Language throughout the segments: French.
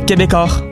Québecor.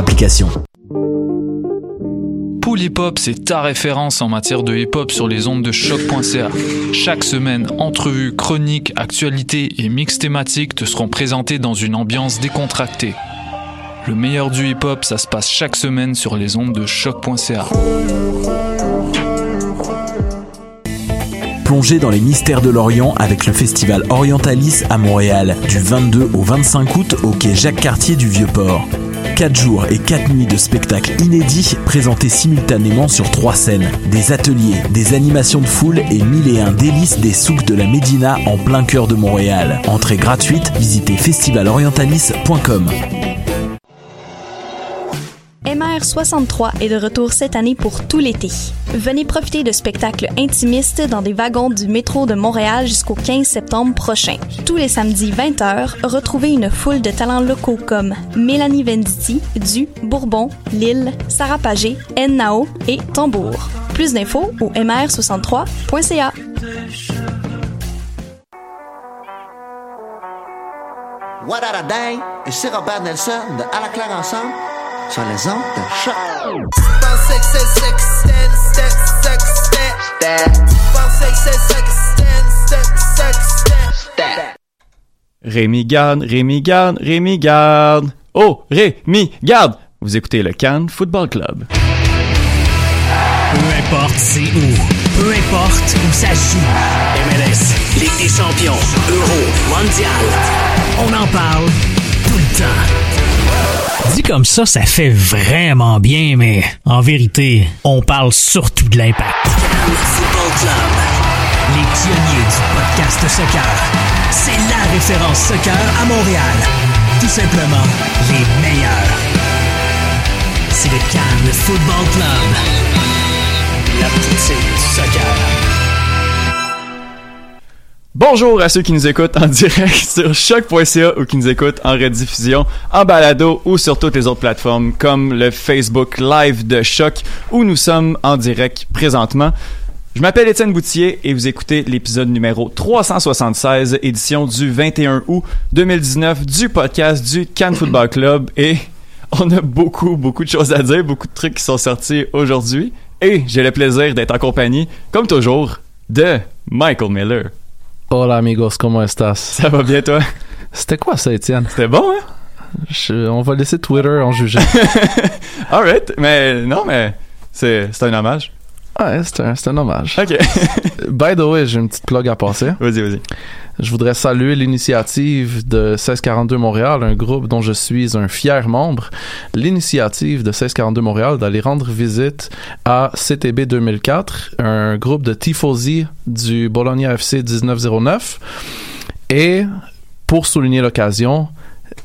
application. Pool Hip Hop, c'est ta référence en matière de hip hop sur les ondes de choc.ca. Chaque semaine, entrevues, chroniques, actualités et mix thématiques te seront présentés dans une ambiance décontractée. Le meilleur du hip hop, ça se passe chaque semaine sur les ondes de choc.ca. Plongez dans les mystères de l'Orient avec le festival Orientalis à Montréal, du 22 au 25 août au quai Jacques-Cartier du Vieux-Port. 4 jours et 4 nuits de spectacles inédits présentés simultanément sur 3 scènes. Des ateliers, des animations de foule et mille et un délices des souks de la Médina en plein cœur de Montréal. Entrée gratuite, visitez festivalorientalis.com. MR63 est de retour cette année pour tout l'été. Venez profiter de spectacles intimistes dans des wagons du métro de Montréal jusqu'au 15 septembre prochain. Tous les samedis 20h, retrouvez une foule de talents locaux comme Mélanie Venditti, Du, Bourbon, Lille, Sarah Pagé, Nao et Tambour. Plus d'infos au mr63.ca. What a! Et c'est Robert Nelson de À la claire ensemble sur les ondes de choc. Rémi Garde, Rémi Garde, Rémi Garde. Oh, Rémi Garde! Vous écoutez le Cannes Football Club. Peu importe c'est où, peu importe où ça joue. MLS, Ligue des champions, Euro, Mondial. On en parle tout le temps. Dit comme ça, ça fait vraiment bien, mais en vérité, on parle surtout de l'impact. Football Club. Les pionniers du podcast soccer. C'est la référence soccer à Montréal. Tout simplement, les meilleurs. C'est le Cannes Football Club. La poutine du soccer. Bonjour à ceux qui nous écoutent en direct sur choc.ca ou qui nous écoutent en rediffusion, en balado ou sur toutes les autres plateformes comme le Facebook Live de Choc où nous sommes en direct présentement. Je m'appelle Étienne Boutier et vous écoutez l'épisode numéro 376, édition du 21 août 2019 du podcast du Cannes Football Club et on a beaucoup, beaucoup de choses à dire, beaucoup de trucs qui sont sortis aujourd'hui et j'ai le plaisir d'être en compagnie, comme toujours, de Michael Miller. Hola amigos, ¿cómo estás? Ça va bien toi? C'était quoi ça, Étienne? C'était bon, hein? Je- on va laisser Twitter en juger. Alright, mais non, mais c'est un hommage. Ouais, c'est un, c'est un hommage. Ok. By the way, j'ai une petite plug à passer. vas-y, vas-y. Je voudrais saluer l'initiative de 1642 Montréal, un groupe dont je suis un fier membre. L'initiative de 1642 Montréal d'aller rendre visite à CTB 2004, un groupe de tifosi du Bologna FC 1909. Et pour souligner l'occasion,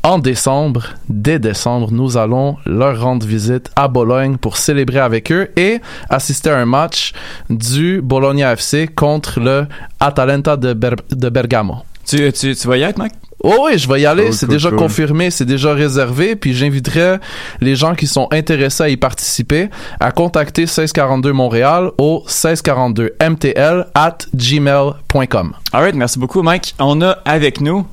en décembre, dès décembre, nous allons leur rendre visite à Bologne pour célébrer avec eux et assister à un match du Bologna FC contre le Atalanta de, Ber- de Bergamo. Tu, tu, tu vas y être, Mike? Oh oui, je vais y aller. Cool, c'est cool, déjà cool. confirmé, c'est déjà réservé. Puis j'inviterai les gens qui sont intéressés à y participer à contacter 1642 Montréal au 1642 mtl at gmail.com. Alright, merci beaucoup, Mike. On a avec nous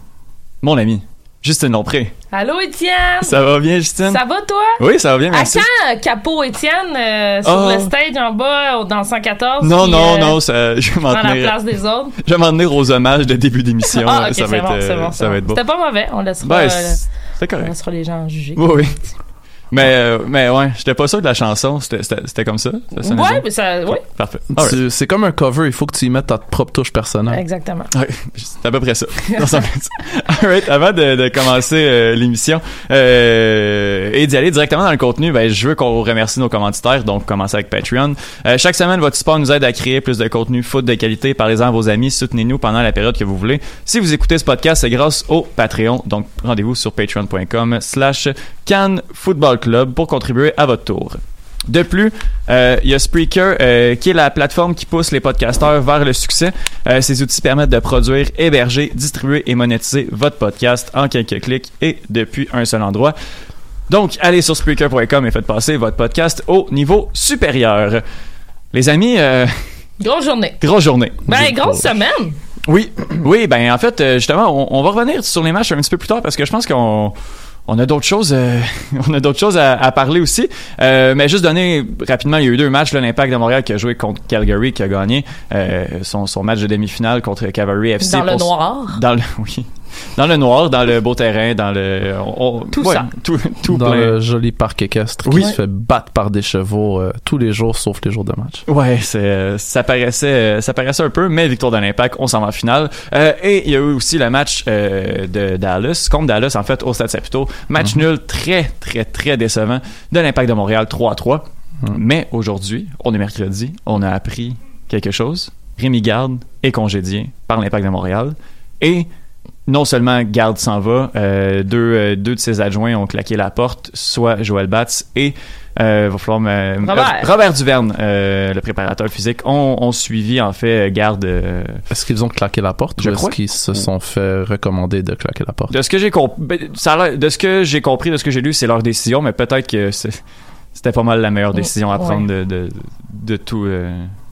mon ami, Justine Lompré. Allô, Étienne? Ça va bien, Justine? Ça va, toi? Oui, ça va bien, À merci. quand, Capot Étienne, euh, sur Oh. le stage en bas, dans le 114? Non, non, euh, non, ça, je vais m'en prend la place des autres? Je vais m'en tenir aux hommages de début d'émission. Ah, ça c'est va être, bon, euh, bon, ça va être beau. C'était pas mauvais, on laissera. Ben, c'est- C'était On correct. laissera les gens en juger. Oui, oui. Mais, euh, mais ouais, j'étais pas sûr de la chanson. C'était- C'était c'était comme ça? Ça Ouais, mais ça. Ouais, Parfait. Alright. C'est- comme un cover, il faut que tu y mettes ta propre touche personnelle. exactement. Ouais, c'est à peu près ça. Métier. Alright, avant de, de commencer euh, l'émission euh, et d'y aller directement dans le contenu, ben, je veux qu'on remercie nos commanditaires, donc commencer avec Patreon. Euh, chaque semaine, votre support nous aide à créer plus de contenu foot de qualité. Parlez-en à vos amis, soutenez-nous pendant la période que vous voulez. Si vous écoutez ce podcast, c'est grâce au Patreon, donc rendez-vous sur patreon.com slash Cannes Football Club pour contribuer à votre tour. De plus, euh, il y a Spreaker, euh, qui est la plateforme qui pousse les podcasteurs vers le succès. Euh, ces outils permettent de produire, héberger, distribuer et monétiser votre podcast en quelques clics et depuis un seul endroit. Donc, allez sur Spreaker.com et faites passer votre podcast au niveau supérieur. Les amis, Grosse journée. grosse journée. Ben, grosse semaine. Oui, oui, ben en fait, justement, on, on va revenir sur les matchs un petit peu plus tard parce que je pense qu'on on a d'autres choses, euh, on a d'autres choses à, à parler aussi. Euh, mais juste donner rapidement, il y a eu deux matchs. L'Impact de Montréal qui a joué contre Calgary, qui a gagné euh, son, son match de demi-finale contre Cavalry FC. Dans le pour- noir. Dans le, oui. Dans le noir, dans le beau terrain, dans le. on- on- Tout ouais, ça. Tout, tout dans plein. le joli parc équestre Oui. qui se fait battre par des chevaux euh, tous les jours sauf les jours de match. Ouais, c'est euh, ça paraissait euh, ça paraissait un peu, mais victoire de l'Impact, on s'en va en finale. Euh, et il y a eu aussi le match euh, de Dallas contre Dallas en fait au Stade Saputo, match nul très très très décevant de l'Impact de Montréal 3 à 3. Mais aujourd'hui, on est mercredi, on a appris quelque chose. Rémi Garde est congédié par l'Impact de Montréal et non seulement Garde s'en va, euh, deux, euh, deux de ses adjoints ont claqué la porte, soit Joël Batz et euh, va falloir me- Robert. Robert Duverne, euh, le préparateur physique, ont, ont suivi en fait Garde. euh, Est-ce qu'ils ont claqué la porte Je ou crois. est-ce qu'ils se sont fait recommander de claquer la porte? de ce que j'ai compris, ça a l'air- de ce que j'ai compris, de ce que j'ai lu, c'est leur décision, mais peut-être que c'est- c'était pas mal la meilleure décision à Ouais. prendre de, de, de tout.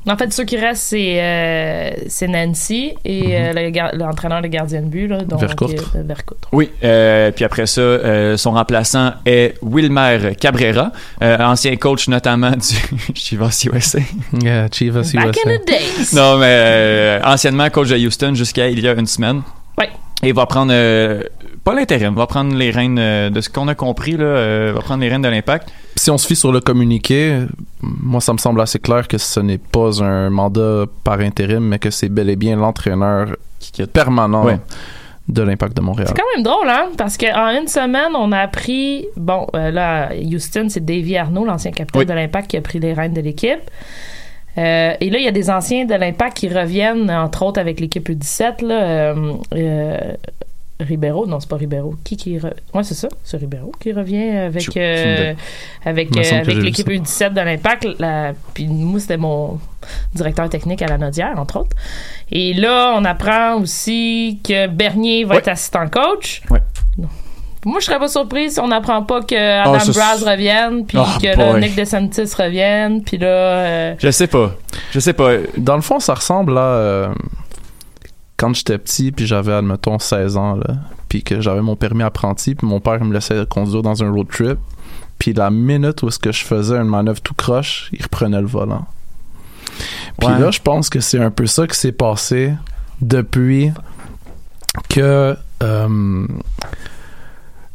Euh, En fait, ceux qui restent, c'est euh, c'est Nancy et euh, le gar- l'entraîneur de gardien de but, là, donc euh, Vercourt. Oui, euh, puis après ça, euh, son remplaçant est Wilmer Cabrera, euh, ancien coach notamment du Chivas USA. Yeah, Chivas Back USA. in the days. non, mais euh, anciennement coach de Houston jusqu'à il y a une semaine. Ouais. Et il va prendre, euh, pas l'intérim, va prendre les rênes, euh, de ce qu'on a compris, là, euh, va prendre les rênes de l'impact. Si on se fie sur le communiqué, moi ça me semble assez clair que ce n'est pas un mandat par intérim, mais que c'est bel et bien l'entraîneur Qui quitte. permanent Ouais. de l'Impact de Montréal. C'est quand même drôle, hein? Parce qu'en une semaine, on a appris. Bon, euh, là, à Houston, c'est Davy Arnaud, l'ancien capitaine Oui. de l'Impact, qui a pris les rênes de l'équipe. Euh, et là, il y a des anciens de l'Impact qui reviennent, entre autres avec l'équipe U17, là. euh, euh, Ribeiro, non, c'est pas Ribeiro. Qui qui re... Ouais, c'est ça, c'est Ribeiro qui revient avec euh, avec euh, avec l'équipe U17 de l'Impact. La... Puis moi, c'était mon directeur technique à la Nodière, entre autres. Et là, on apprend aussi que Bernier va Ouais. être assistant coach. Ouais. Non. Moi, je serais pas surprise si on n'apprend pas que Adam Ah, ça, Braz revienne, puis Ah, que. Nick DeSantis revienne, puis là... euh, Je sais pas. Je sais pas. Dans le fond, ça ressemble à quand j'étais petit, puis j'avais, admettons, 16 ans, là, puis que j'avais mon permis apprenti, puis mon père me laissait conduire dans un road trip, puis la minute où est-ce que je faisais une manœuvre tout croche, il reprenait le volant. Puis Ouais. là, je pense que c'est un peu ça qui s'est passé depuis que euh,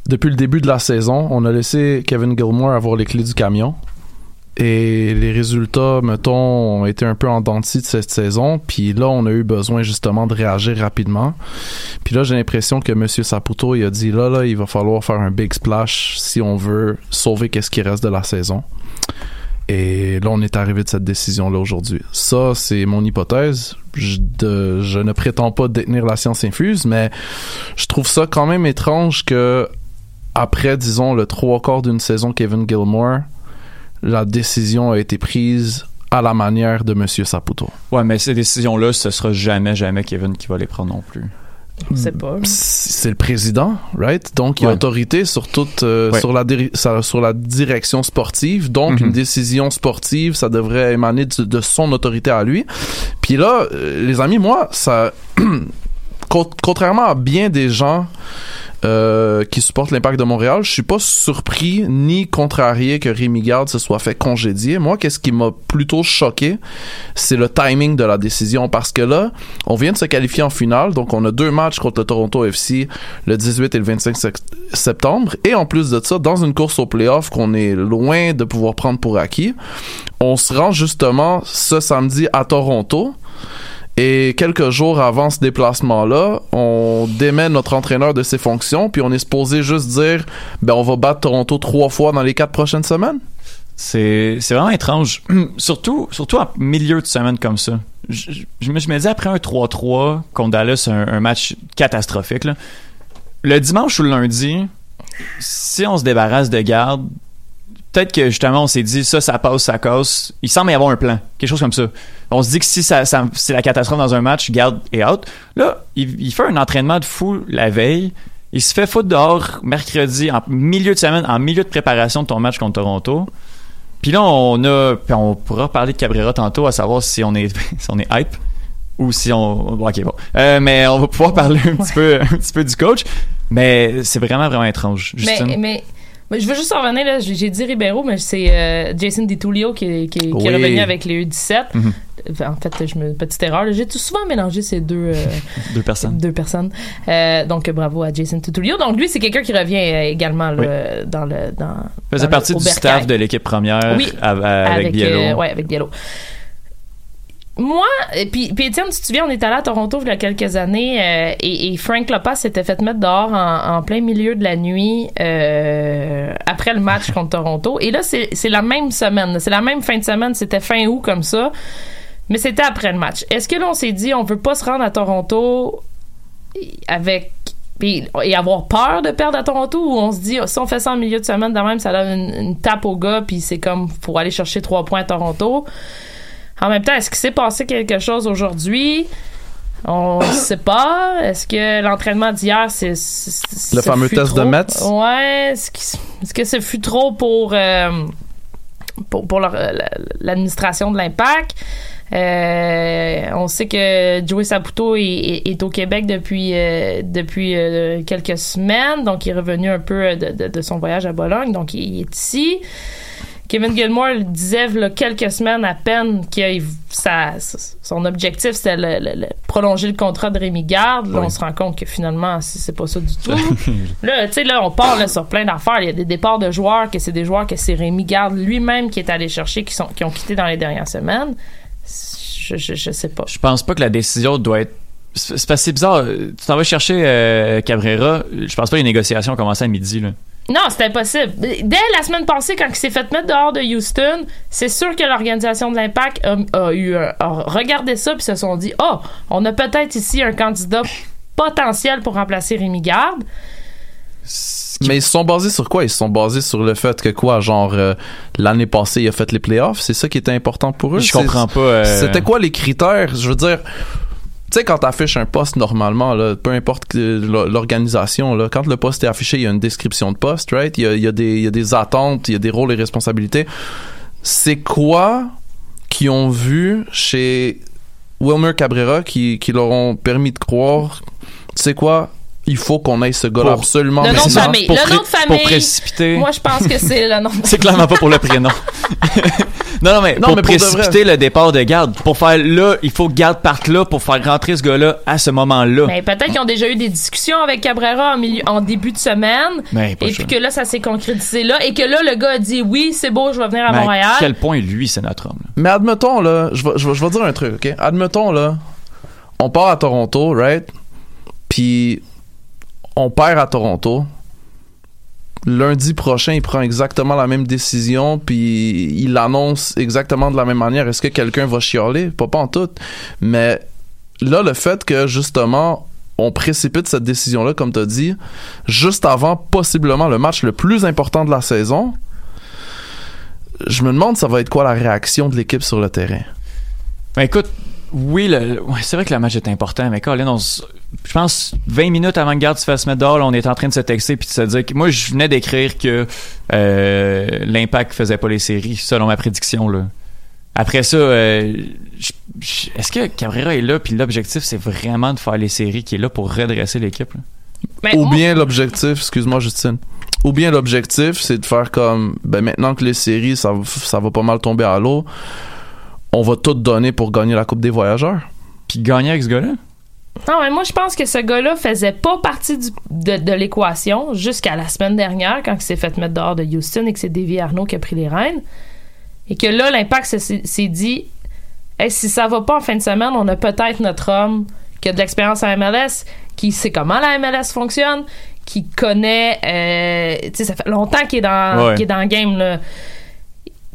depuis le début de la saison, on a laissé Kevin Gilmore avoir les clés du camion. Et les résultats, mettons, ont été un peu en dents de cette saison. Puis là, on a eu besoin justement de réagir rapidement. Puis là, j'ai l'impression que M. Saputo, il a dit là, là, il va falloir faire un big splash si on veut sauver qu'est-ce qui reste de la saison. Et là, on est arrivé de cette décision-là aujourd'hui. Ça, c'est mon hypothèse. Je, je ne prétends pas détenir la science infuse, mais je trouve ça quand même étrange que après, disons, le trois quarts d'une saison Kevin Gilmore, la décision a été prise à la manière de M. Saputo. Ouais, mais ces décisions-là, ce sera jamais, jamais Kevin qui va les prendre non plus. sais pas. C'est le président, right? Donc, il a Ouais. autorité sur toute, euh, Ouais. sur, la sur la direction sportive. Donc, Mhm. une décision sportive, ça devrait émaner de, de son autorité à lui. Puis là, euh, les amis, moi, ça, con- contrairement à bien des gens euh, qui supportent l'impact de Montréal, je suis pas surpris ni contrarié que Rémi Garde se soit fait congédier. Moi, qu'est-ce qui m'a plutôt choqué, c'est le timing de la décision parce que là, on vient de se qualifier en finale, donc on a deux matchs contre le Toronto FC le 18 et le 25 sec- septembre et en plus de ça, dans une course au playoff qu'on est loin de pouvoir prendre pour acquis, on se rend justement ce samedi à Toronto. Et quelques jours avant ce déplacement-là, on démet notre entraîneur de ses fonctions, puis on est supposé juste dire, ben on va battre Toronto trois fois dans les quatre prochaines semaines. C'est vraiment étrange. surtout, surtout en milieu de semaine comme ça. Je me je me dis après un 3-3 contre Dallas, un, un match catastrophique, là, le dimanche ou le lundi, si on se débarrasse de garde, peut-être que justement on s'est dit ça, ça passe, ça casse. Il semble y avoir un plan, quelque chose comme ça. On se dit que si ça, ça- c'est la catastrophe dans un match, garde est out. Là, il, il fait un entraînement de fou la veille. Il se fait foutre dehors mercredi, en milieu de semaine, en milieu de préparation de ton match contre Toronto. Puis là, on a. Puis on pourra parler de Cabrera tantôt, à savoir si on est, si on est hype ou si on. bon, ok, bon. Euh, mais on va pouvoir parler un petit peu, un petit peu du coach. Mais c'est vraiment, vraiment étrange. Justine. Mais, mais, mais je veux juste en revenir, là, j'ai dit Ribeiro, mais c'est euh, Jason DiTullio qui, qui, qui Oui. est revenu avec les U17. Mhm. En fait, je me, petite erreur, là, j'ai tout souvent mélangé ces deux, euh, Deux personnes. deux personnes. Euh, donc, bravo à Jason DiTullio. Donc, lui, c'est quelqu'un qui revient également là, Oui. dans le. Dans, faisait dans partie du staff de l'équipe première Oui. à- avec, Biello. ouais, avec Biello. Moi, et puis, puis Étienne, tu te souviens, on est allé à Toronto il y a quelques années euh, et, Frank Lopez s'était fait mettre dehors en, plein milieu de la nuit euh, après le match contre Toronto. Et là, c'est la même semaine, c'est la même fin de semaine, c'était fin août comme ça, mais c'était après le match. Est-ce que là, on s'est dit, on veut pas se rendre à Toronto avec et avoir peur de perdre à Toronto ou on se dit si on fait ça en milieu de semaine de même ça donne une, une tape au gars puis c'est comme pour aller chercher trois points à Toronto? En même temps est-ce qu'il s'est passé quelque chose aujourd'hui? On sait pas est-ce que l'entraînement d'hier c'est Le fameux test de? Metz? ouais est-ce que, ce fut trop pour euh, pour, pour l'administration de l'impact? Euh, on sait que Joey Saputo est, est- est au Québec depuis euh, depuis euh, quelques semaines, donc il est revenu un peu de, de- de son voyage à Bologne, donc il, il est ici. Kevin Gilmore le disait il y a quelques semaines à peine que son objectif c'était le, le- le- prolonger le contrat de Rémi Garde. Là, Oui. on se rend compte que finalement c'est pas ça du tout. là, tu sais, là, on parle là, sur plein d'affaires. Il y a des départs de joueurs que c'est des joueurs que c'est Rémi Garde lui-même qui est allé chercher, qui sont qui ont quitté dans les dernières semaines. Je, je, je sais pas. Je pense pas que la décision doit être. C'est bizarre. Tu t'en vas chercher euh, Cabrera. Je pense pas que les négociations ont commencé à midi. Là. Non, c'est impossible. Dès la semaine passée, quand il s'est fait mettre dehors de Houston, c'est sûr que l'organisation de l'Impact a, a eu un- a regardé ça puis se sont dit oh, on a peut-être ici un candidat potentiel pour remplacer Rémi Garde. Mais ils se sont basés sur quoi? Ils se sont basés sur le fait que quoi, genre, euh, l'année passée, il a fait les playoffs. C'est ça qui était important pour eux? Je C'est- comprends pas. euh, C'était quoi les critères? Je veux dire, tu sais, quand t'affiches un poste normalement, là, peu importe l'organisation, là, quand le poste est affiché, il y a une description de poste, right? Il y a, il y a des, il y a des attentes, il y a des rôles et responsabilités. C'est quoi qui ont vu chez Wilmer Cabrera qui, qui leur ont permis de croire, tu sais quoi? Il faut qu'on aille ce gars-là absolument Le nom de famille. pour, Le nom de famille. pour précipiter. Moi, je pense que c'est le nom. de- C'est clairement pas pour le prénom. non, non, mais Non, pour mais précipiter le départ de garde. Pour faire là, il faut que garde parte là pour faire rentrer ce gars-là à ce moment-là. Ben, peut-être qu'ils ont déjà eu des discussions avec Cabrera en, milieu, en début de semaine. Mais pas et sûr. puis que là, ça s'est concrétisé là. Et que là, le gars a dit oui, c'est beau, je vais venir à Mais Montréal. à quel point lui, c'est notre homme. là. Mais admettons, là, je vais, je vais, je vais dire un truc, OK? Admettons, là, on part à Toronto, right? Puis on perd à Toronto. Lundi prochain, il prend exactement la même décision, puis il l'annonce exactement de la même manière. Est-ce que quelqu'un va chialer? Pas, pas en tout. Mais là, le fait que, justement, on précipite cette décision-là, comme tu as dit, juste avant possiblement le match le plus important de la saison, je me demande ça va être quoi la réaction de l'équipe sur le terrain. Ben écoute, oui, c'est vrai que le match est important, mais Colin, on je pense 20 minutes avant que Garde se fasse mettre dehors, là, on est en train de se texter puis de se dire que moi je venais d'écrire que euh, l'impact faisait pas les séries selon ma prédiction là. Après ça, euh, est-ce que Cabrera est là puis l'objectif c'est vraiment de faire les séries qui est là pour redresser l'équipe? Mais Ou bien l'objectif, excuse-moi Justine, ou bien l'objectif c'est de faire comme, ben maintenant que les séries ça, ça va pas mal tomber à l'eau, on va tout donner pour gagner la Coupe des Voyageurs. Puis gagner avec ce gars-là? Non, mais moi, je pense que ce gars-là faisait pas partie du- de, de l'équation jusqu'à la semaine dernière, quand il s'est fait mettre dehors de Houston et que c'est Davy Arnaud qui a pris les rênes. Et que là, l'impact s'est- dit Hey, si ça va pas en fin de semaine, on a peut-être notre homme qui a de l'expérience à MLS, qui sait comment la MLS fonctionne, qui connaît. euh, tu sais, ça fait longtemps qu'il est dans, Ouais. qu'il est dans le game. Là.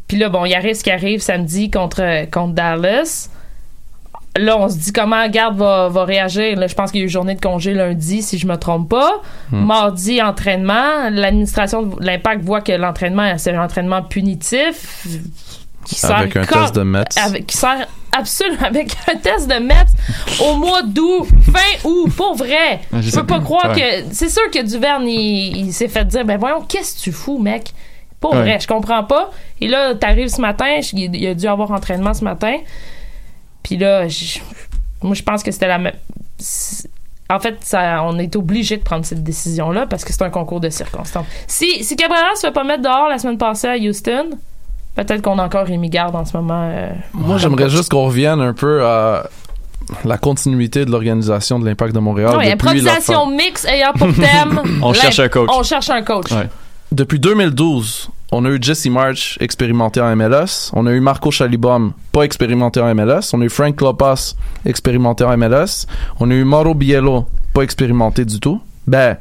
Puis là, bon, il arrive ce qui arrive samedi contre, contre Dallas là, on se dit comment Garde va, va réagir. Là, je pense qu'il y a eu journée de congé lundi, si je me trompe pas. Hmm. Mardi, entraînement. L'administration de l'Impact voit que l'entraînement, c'est un entraînement punitif. Qui sert Avec un test de METS. avec- qui sert absolument avec un test de METS au mois d'août, fin août, pour vrai. Ah, je peux pas croire Ouais. que. C'est sûr que Duverne, il, il s'est fait dire ben voyons, qu'est-ce que tu fous, mec? Pour Ouais. vrai, je comprends pas. Et là, t'arrives ce matin, il a dû avoir entraînement ce matin. Puis là, je- moi, je pense que c'était la même. En fait, ça, on est obligé de prendre cette décision-là parce que c'est un concours de circonstances. Si, si Cabrera se fait pas mettre dehors la semaine passée à Houston, peut-être qu'on a encore Rémi Garde en ce moment. euh, Moi, j'aimerais juste qu'on revienne un peu à la continuité de l'organisation de l'Impact de Montréal. Oui, improvisation fin- mix ayant pour thème. On cherche un coach. On cherche un coach. Ouais. Depuis 2012, on a eu Jesse March expérimenté en MLS. On a eu Marco Chalibom, pas expérimenté en MLS. On a eu Frank Lopas, expérimenté en MLS. On a eu Mauro Biello, pas expérimenté du tout. Ben,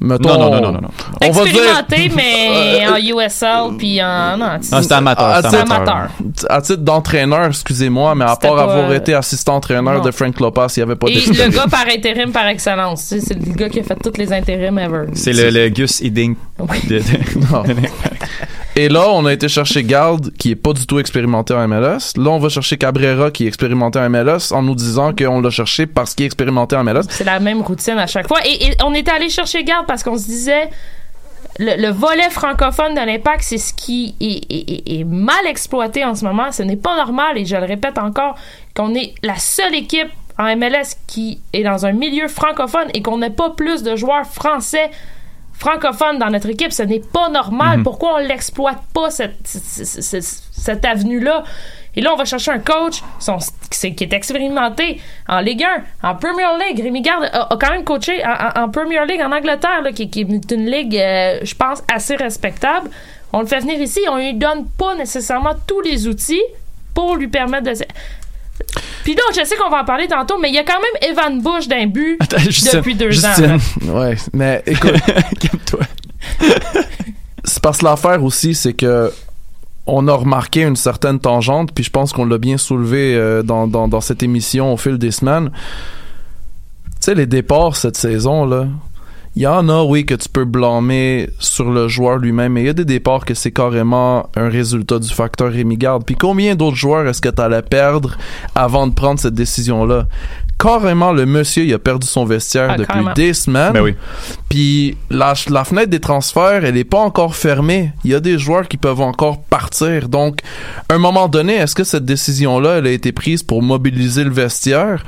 mettons... Non, non, non, non, non, non. On va dire... Expérimenté, mais en USL, puis en. Non, Non, c'était amateur. Ah, c'était c'est amateur. À titre d'entraîneur, excusez-moi, mais à part pas- avoir été assistant-entraîneur de Frank Lopas, il n'y avait pas Et le gars par intérim par excellence. Tu sais, C'est le gars qui a fait tous les intérims ever. C'est le, le Gus Hiddink. Oui. de- Non. Et là, on a été chercher Garde, qui est pas du tout expérimenté en MLS. Là, on va chercher Cabrera, qui est expérimenté en MLS, en nous disant qu'on l'a cherché parce qu'il est expérimenté en MLS. C'est la même routine à chaque fois. Et, on était allé chercher garde parce qu'on se disait le, le volet francophone de l'impact, c'est ce qui est mal exploité en ce moment. Ce n'est pas normal, et je le répète encore, qu'on est la seule équipe en MLS qui est dans un milieu francophone et qu'on n'ait pas plus de joueurs français francophones dans notre équipe. Ce n'est pas normal. Pourquoi on l'exploite pas, cette, cette, cette- cette avenue-là? Et là, on va chercher un coach son- qui est expérimenté en Ligue 1, en Premier League. Rémi Garde a, a quand même coaché en, en- en Premier League en Angleterre, là, qui, qui est une ligue, euh, je pense, assez respectable. On le fait venir ici, on lui donne pas nécessairement tous les outils pour lui permettre de... Puis là, je sais qu'on va en parler tantôt, mais il y a quand même Evan Bush d'un but Attends, Justine, depuis deux Justine, ans. Ouais, mais écoute, calme-toi. c'est parce que l'affaire aussi, c'est que on a remarqué une certaine tangente, puis je pense qu'on l'a bien soulevé euh, dans, dans, dans cette émission au fil des semaines. Tu sais, les départs cette saison, là, il y en a, oui, que tu peux blâmer sur le joueur lui-même, mais il y a des départs que c'est carrément un résultat du facteur Rémi Garde. Puis combien d'autres joueurs est-ce que tu allais perdre avant de prendre cette décision-là? Carrément, le monsieur, il a perdu son vestiaire Ah, depuis carrément. des semaines. Ben oui. Puis la, la fenêtre des transferts, elle est pas encore fermée. Il y a des joueurs qui peuvent encore partir. Donc, à un moment donné, est-ce que cette décision-là, elle a été prise pour mobiliser le vestiaire?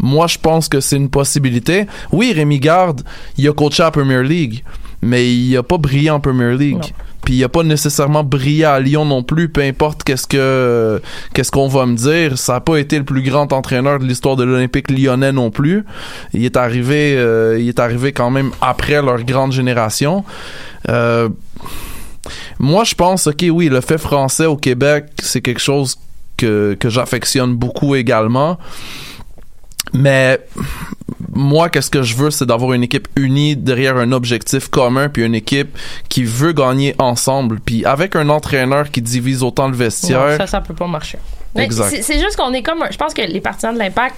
Moi, je pense que c'est une possibilité. Oui, Rémi Garde, il a coaché à Premier League, mais il a pas brillé en Premier League. Non. Puis il a pas nécessairement brillé à Lyon non plus, peu importe qu'est-ce que qu'est-ce qu'on va me dire, ça a pas été le plus grand entraîneur de l'histoire de l'Olympique lyonnais non plus. Il est arrivé euh, il est arrivé quand même après leur grande génération. Euh, moi je pense OK oui, le fait français au Québec, c'est quelque chose que que j'affectionne beaucoup également. Mais moi, qu'est-ce que je veux, c'est d'avoir une équipe unie derrière un objectif commun, puis une équipe qui veut gagner ensemble, puis avec un entraîneur qui divise autant le vestiaire. Non, ça, ça peut pas marcher. C'est- C'est juste qu'on est comme. Je pense que les partisans de l'Impact,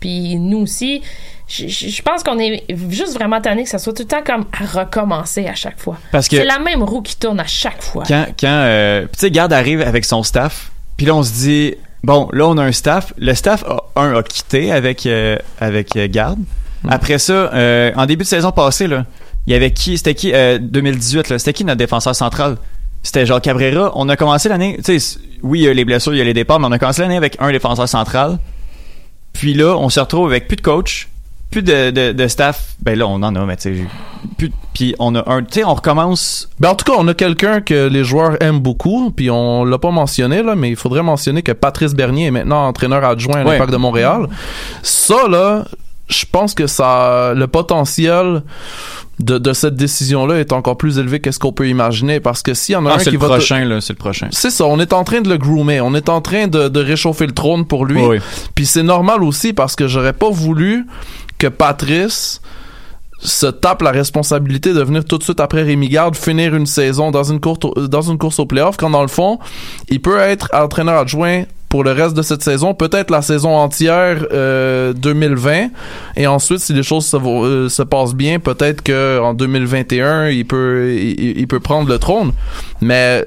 puis nous aussi, je, je- je pense qu'on est juste vraiment tanné que ça soit tout le temps comme à recommencer à chaque fois. Parce que C'est la même roue qui tourne à chaque fois. quand, quand euh, tu sais, Garde arrive avec son staff, puis là, on se dit, bon, là, on a un staff. Le staff, a, un, a quitté avec, euh, avec euh, Garde. Après ça, euh, en début de saison passée, là, il y avait qui C'était qui euh, 2018, là C'était qui notre défenseur central? C'était genre Cabrera. On a commencé l'année, tu sais, oui, il y a les blessures, il y a les départs, mais on a commencé l'année avec un défenseur central. Puis là, on se retrouve avec plus de coach, plus de, de, de staff. Ben là, on en a, mais tu sais, plus. Puis on a un. Tu sais, on recommence. Ben en tout cas, on a quelqu'un que les joueurs aiment beaucoup, puis on l'a pas mentionné là, mais il faudrait mentionner que Patrice Bernier est maintenant entraîneur adjoint à Ouais. l'Impact de Montréal. Ça là, je pense que ça, le potentiel de, de cette décision-là est encore plus élevé que ce qu'on peut imaginer, parce que s'il y en a Ah, un qui le va te- prochain, là, c'est le prochain. c'est ça, on est en train de le groomer, on est en train de, de réchauffer le trône pour lui. Oui. Puis c'est normal aussi parce que j'aurais pas voulu que Patrice se tape la responsabilité de venir tout de suite après Rémi Garde finir une saison dans une course au, playoff quand dans le fond il peut être entraîneur adjoint pour le reste de cette saison, peut-être la saison entière euh, 2020 et ensuite si les choses se, euh, se passent bien, peut-être que en 2021 il peut il peut prendre le trône. Mais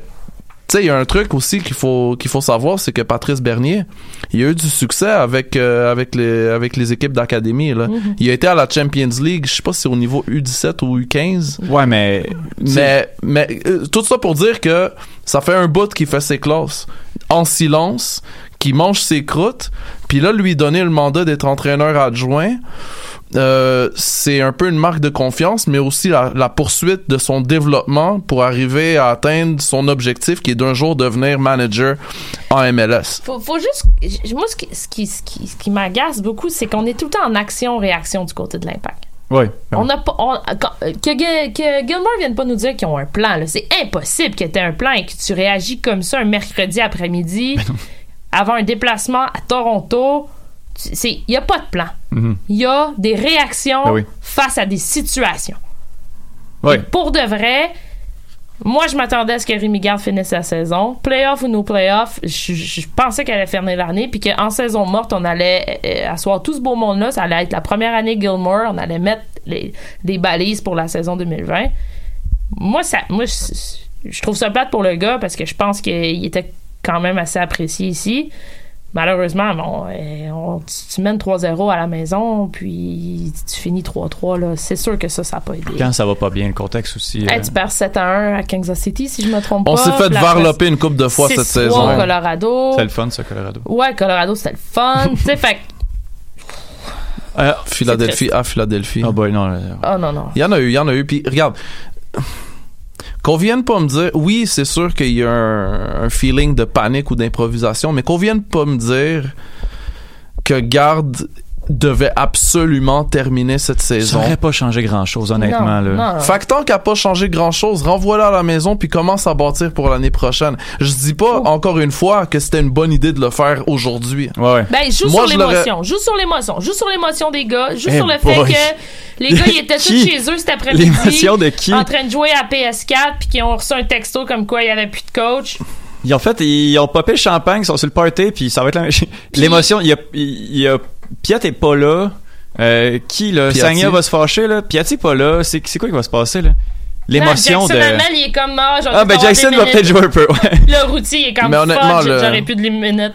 tu sais, il y a un truc aussi qu'il faut qu'il faut savoir, c'est que Patrice Bernier, il a eu du succès avec euh, avec les avec les équipes d'académie là. Mhm. Il a été à la Champions League, je sais pas si c'est au niveau U17 ou U15. Ouais, mais. Mais mais euh, tout ça pour dire que ça fait un bout qui fait ses classes en silence, qui mange ses croûtes, puis là lui donner le mandat d'être entraîneur adjoint. Euh, c'est un peu une marque de confiance, mais aussi la, la poursuite de son développement pour arriver à atteindre son objectif qui est d'un jour devenir manager en MLS. Faut, faut juste. Moi, ce qui, ce qui, ce qui, ce qui m'agace beaucoup, c'est qu'on est tout le temps en action-réaction du côté de l'impact. Ouais. On a pas. on- que, que Gilmore vienne pas nous dire qu'ils ont un plan. C'est impossible que tu aies un plan et que tu réagis comme ça un mercredi après-midi avant un déplacement à Toronto. Il n'y a pas de plan. Mhm. Il y a des réactions Ben oui. face à des situations. Pour de vrai, moi, je m'attendais à ce que Rémi Garde finisse la saison. Playoff ou no playoff, je, je pensais qu'elle allait finir l'année, puis qu'en saison morte, on allait euh, asseoir tout ce beau monde-là. Ça allait être la première année Gilmore. On allait mettre les, les balises pour la saison 2020. Moi, ça, moi je, je trouve ça plate pour le gars parce que je pense qu'il était quand même assez apprécié ici. Malheureusement, bon, euh, on- tu, tu mènes 3-0 à la maison, puis tu finis 3-3. là. C'est sûr que ça, ça n'a pas aidé. Quand ça va pas bien, le contexte aussi. Hey, euh, tu perds 7-1 à Kansas City, si je me trompe On pas. s'est fait varloper une coupe de fois cette 6-3 saison. au Colorado. C'est le fun, ça, Colorado. Ouais, Colorado, c'était le fun. tu sais, fait Euh, Philadelphie à Philadelphie. Oh boy, non. Oh non, non. Il y en a eu, il y en a eu. Puis regarde, qu'on vienne pas me dire, oui, c'est sûr qu'il y a un, feeling de panique ou d'improvisation, mais qu'on vienne pas me dire que Garde devait absolument terminer cette Ça saison. aurait pas changé grand chose, honnêtement. Non, là. non. Fait que tant qu'à pas changé grand chose, renvoie-la à la maison puis commence à bâtir pour l'année prochaine. Je dis pas Oh. encore une fois que c'était une bonne idée de le faire aujourd'hui. Ouais, ouais. Ben, joue Moi, sur l'émotion. Joue sur l'émotion. Joue sur l'émotion des gars. Joue Eh sur le boy. fait que les gars, ils étaient tous chez eux cet après-midi. L'émotion de qui? En train de jouer à PS4 puis qu'ils ont reçu un texto comme quoi il y avait plus de coach. Ils ont fait, ils ont popé le champagne, ils sont sur le party, puis ça va être la L'émotion, il y a, il y a, Piat est pas là. Euh, qui, là? Piatti? Sagna va se fâcher, là. Piatti est pas là. C'est, c'est quoi qui va se passer, là? L'émotion Jackson de. Hamel, il est comme mort. Ah, ben Jackson va peut-être jouer un peu, ouais. Le routier, est comme Mais honnêtement, fuck, le- j'aurais plus de minutes.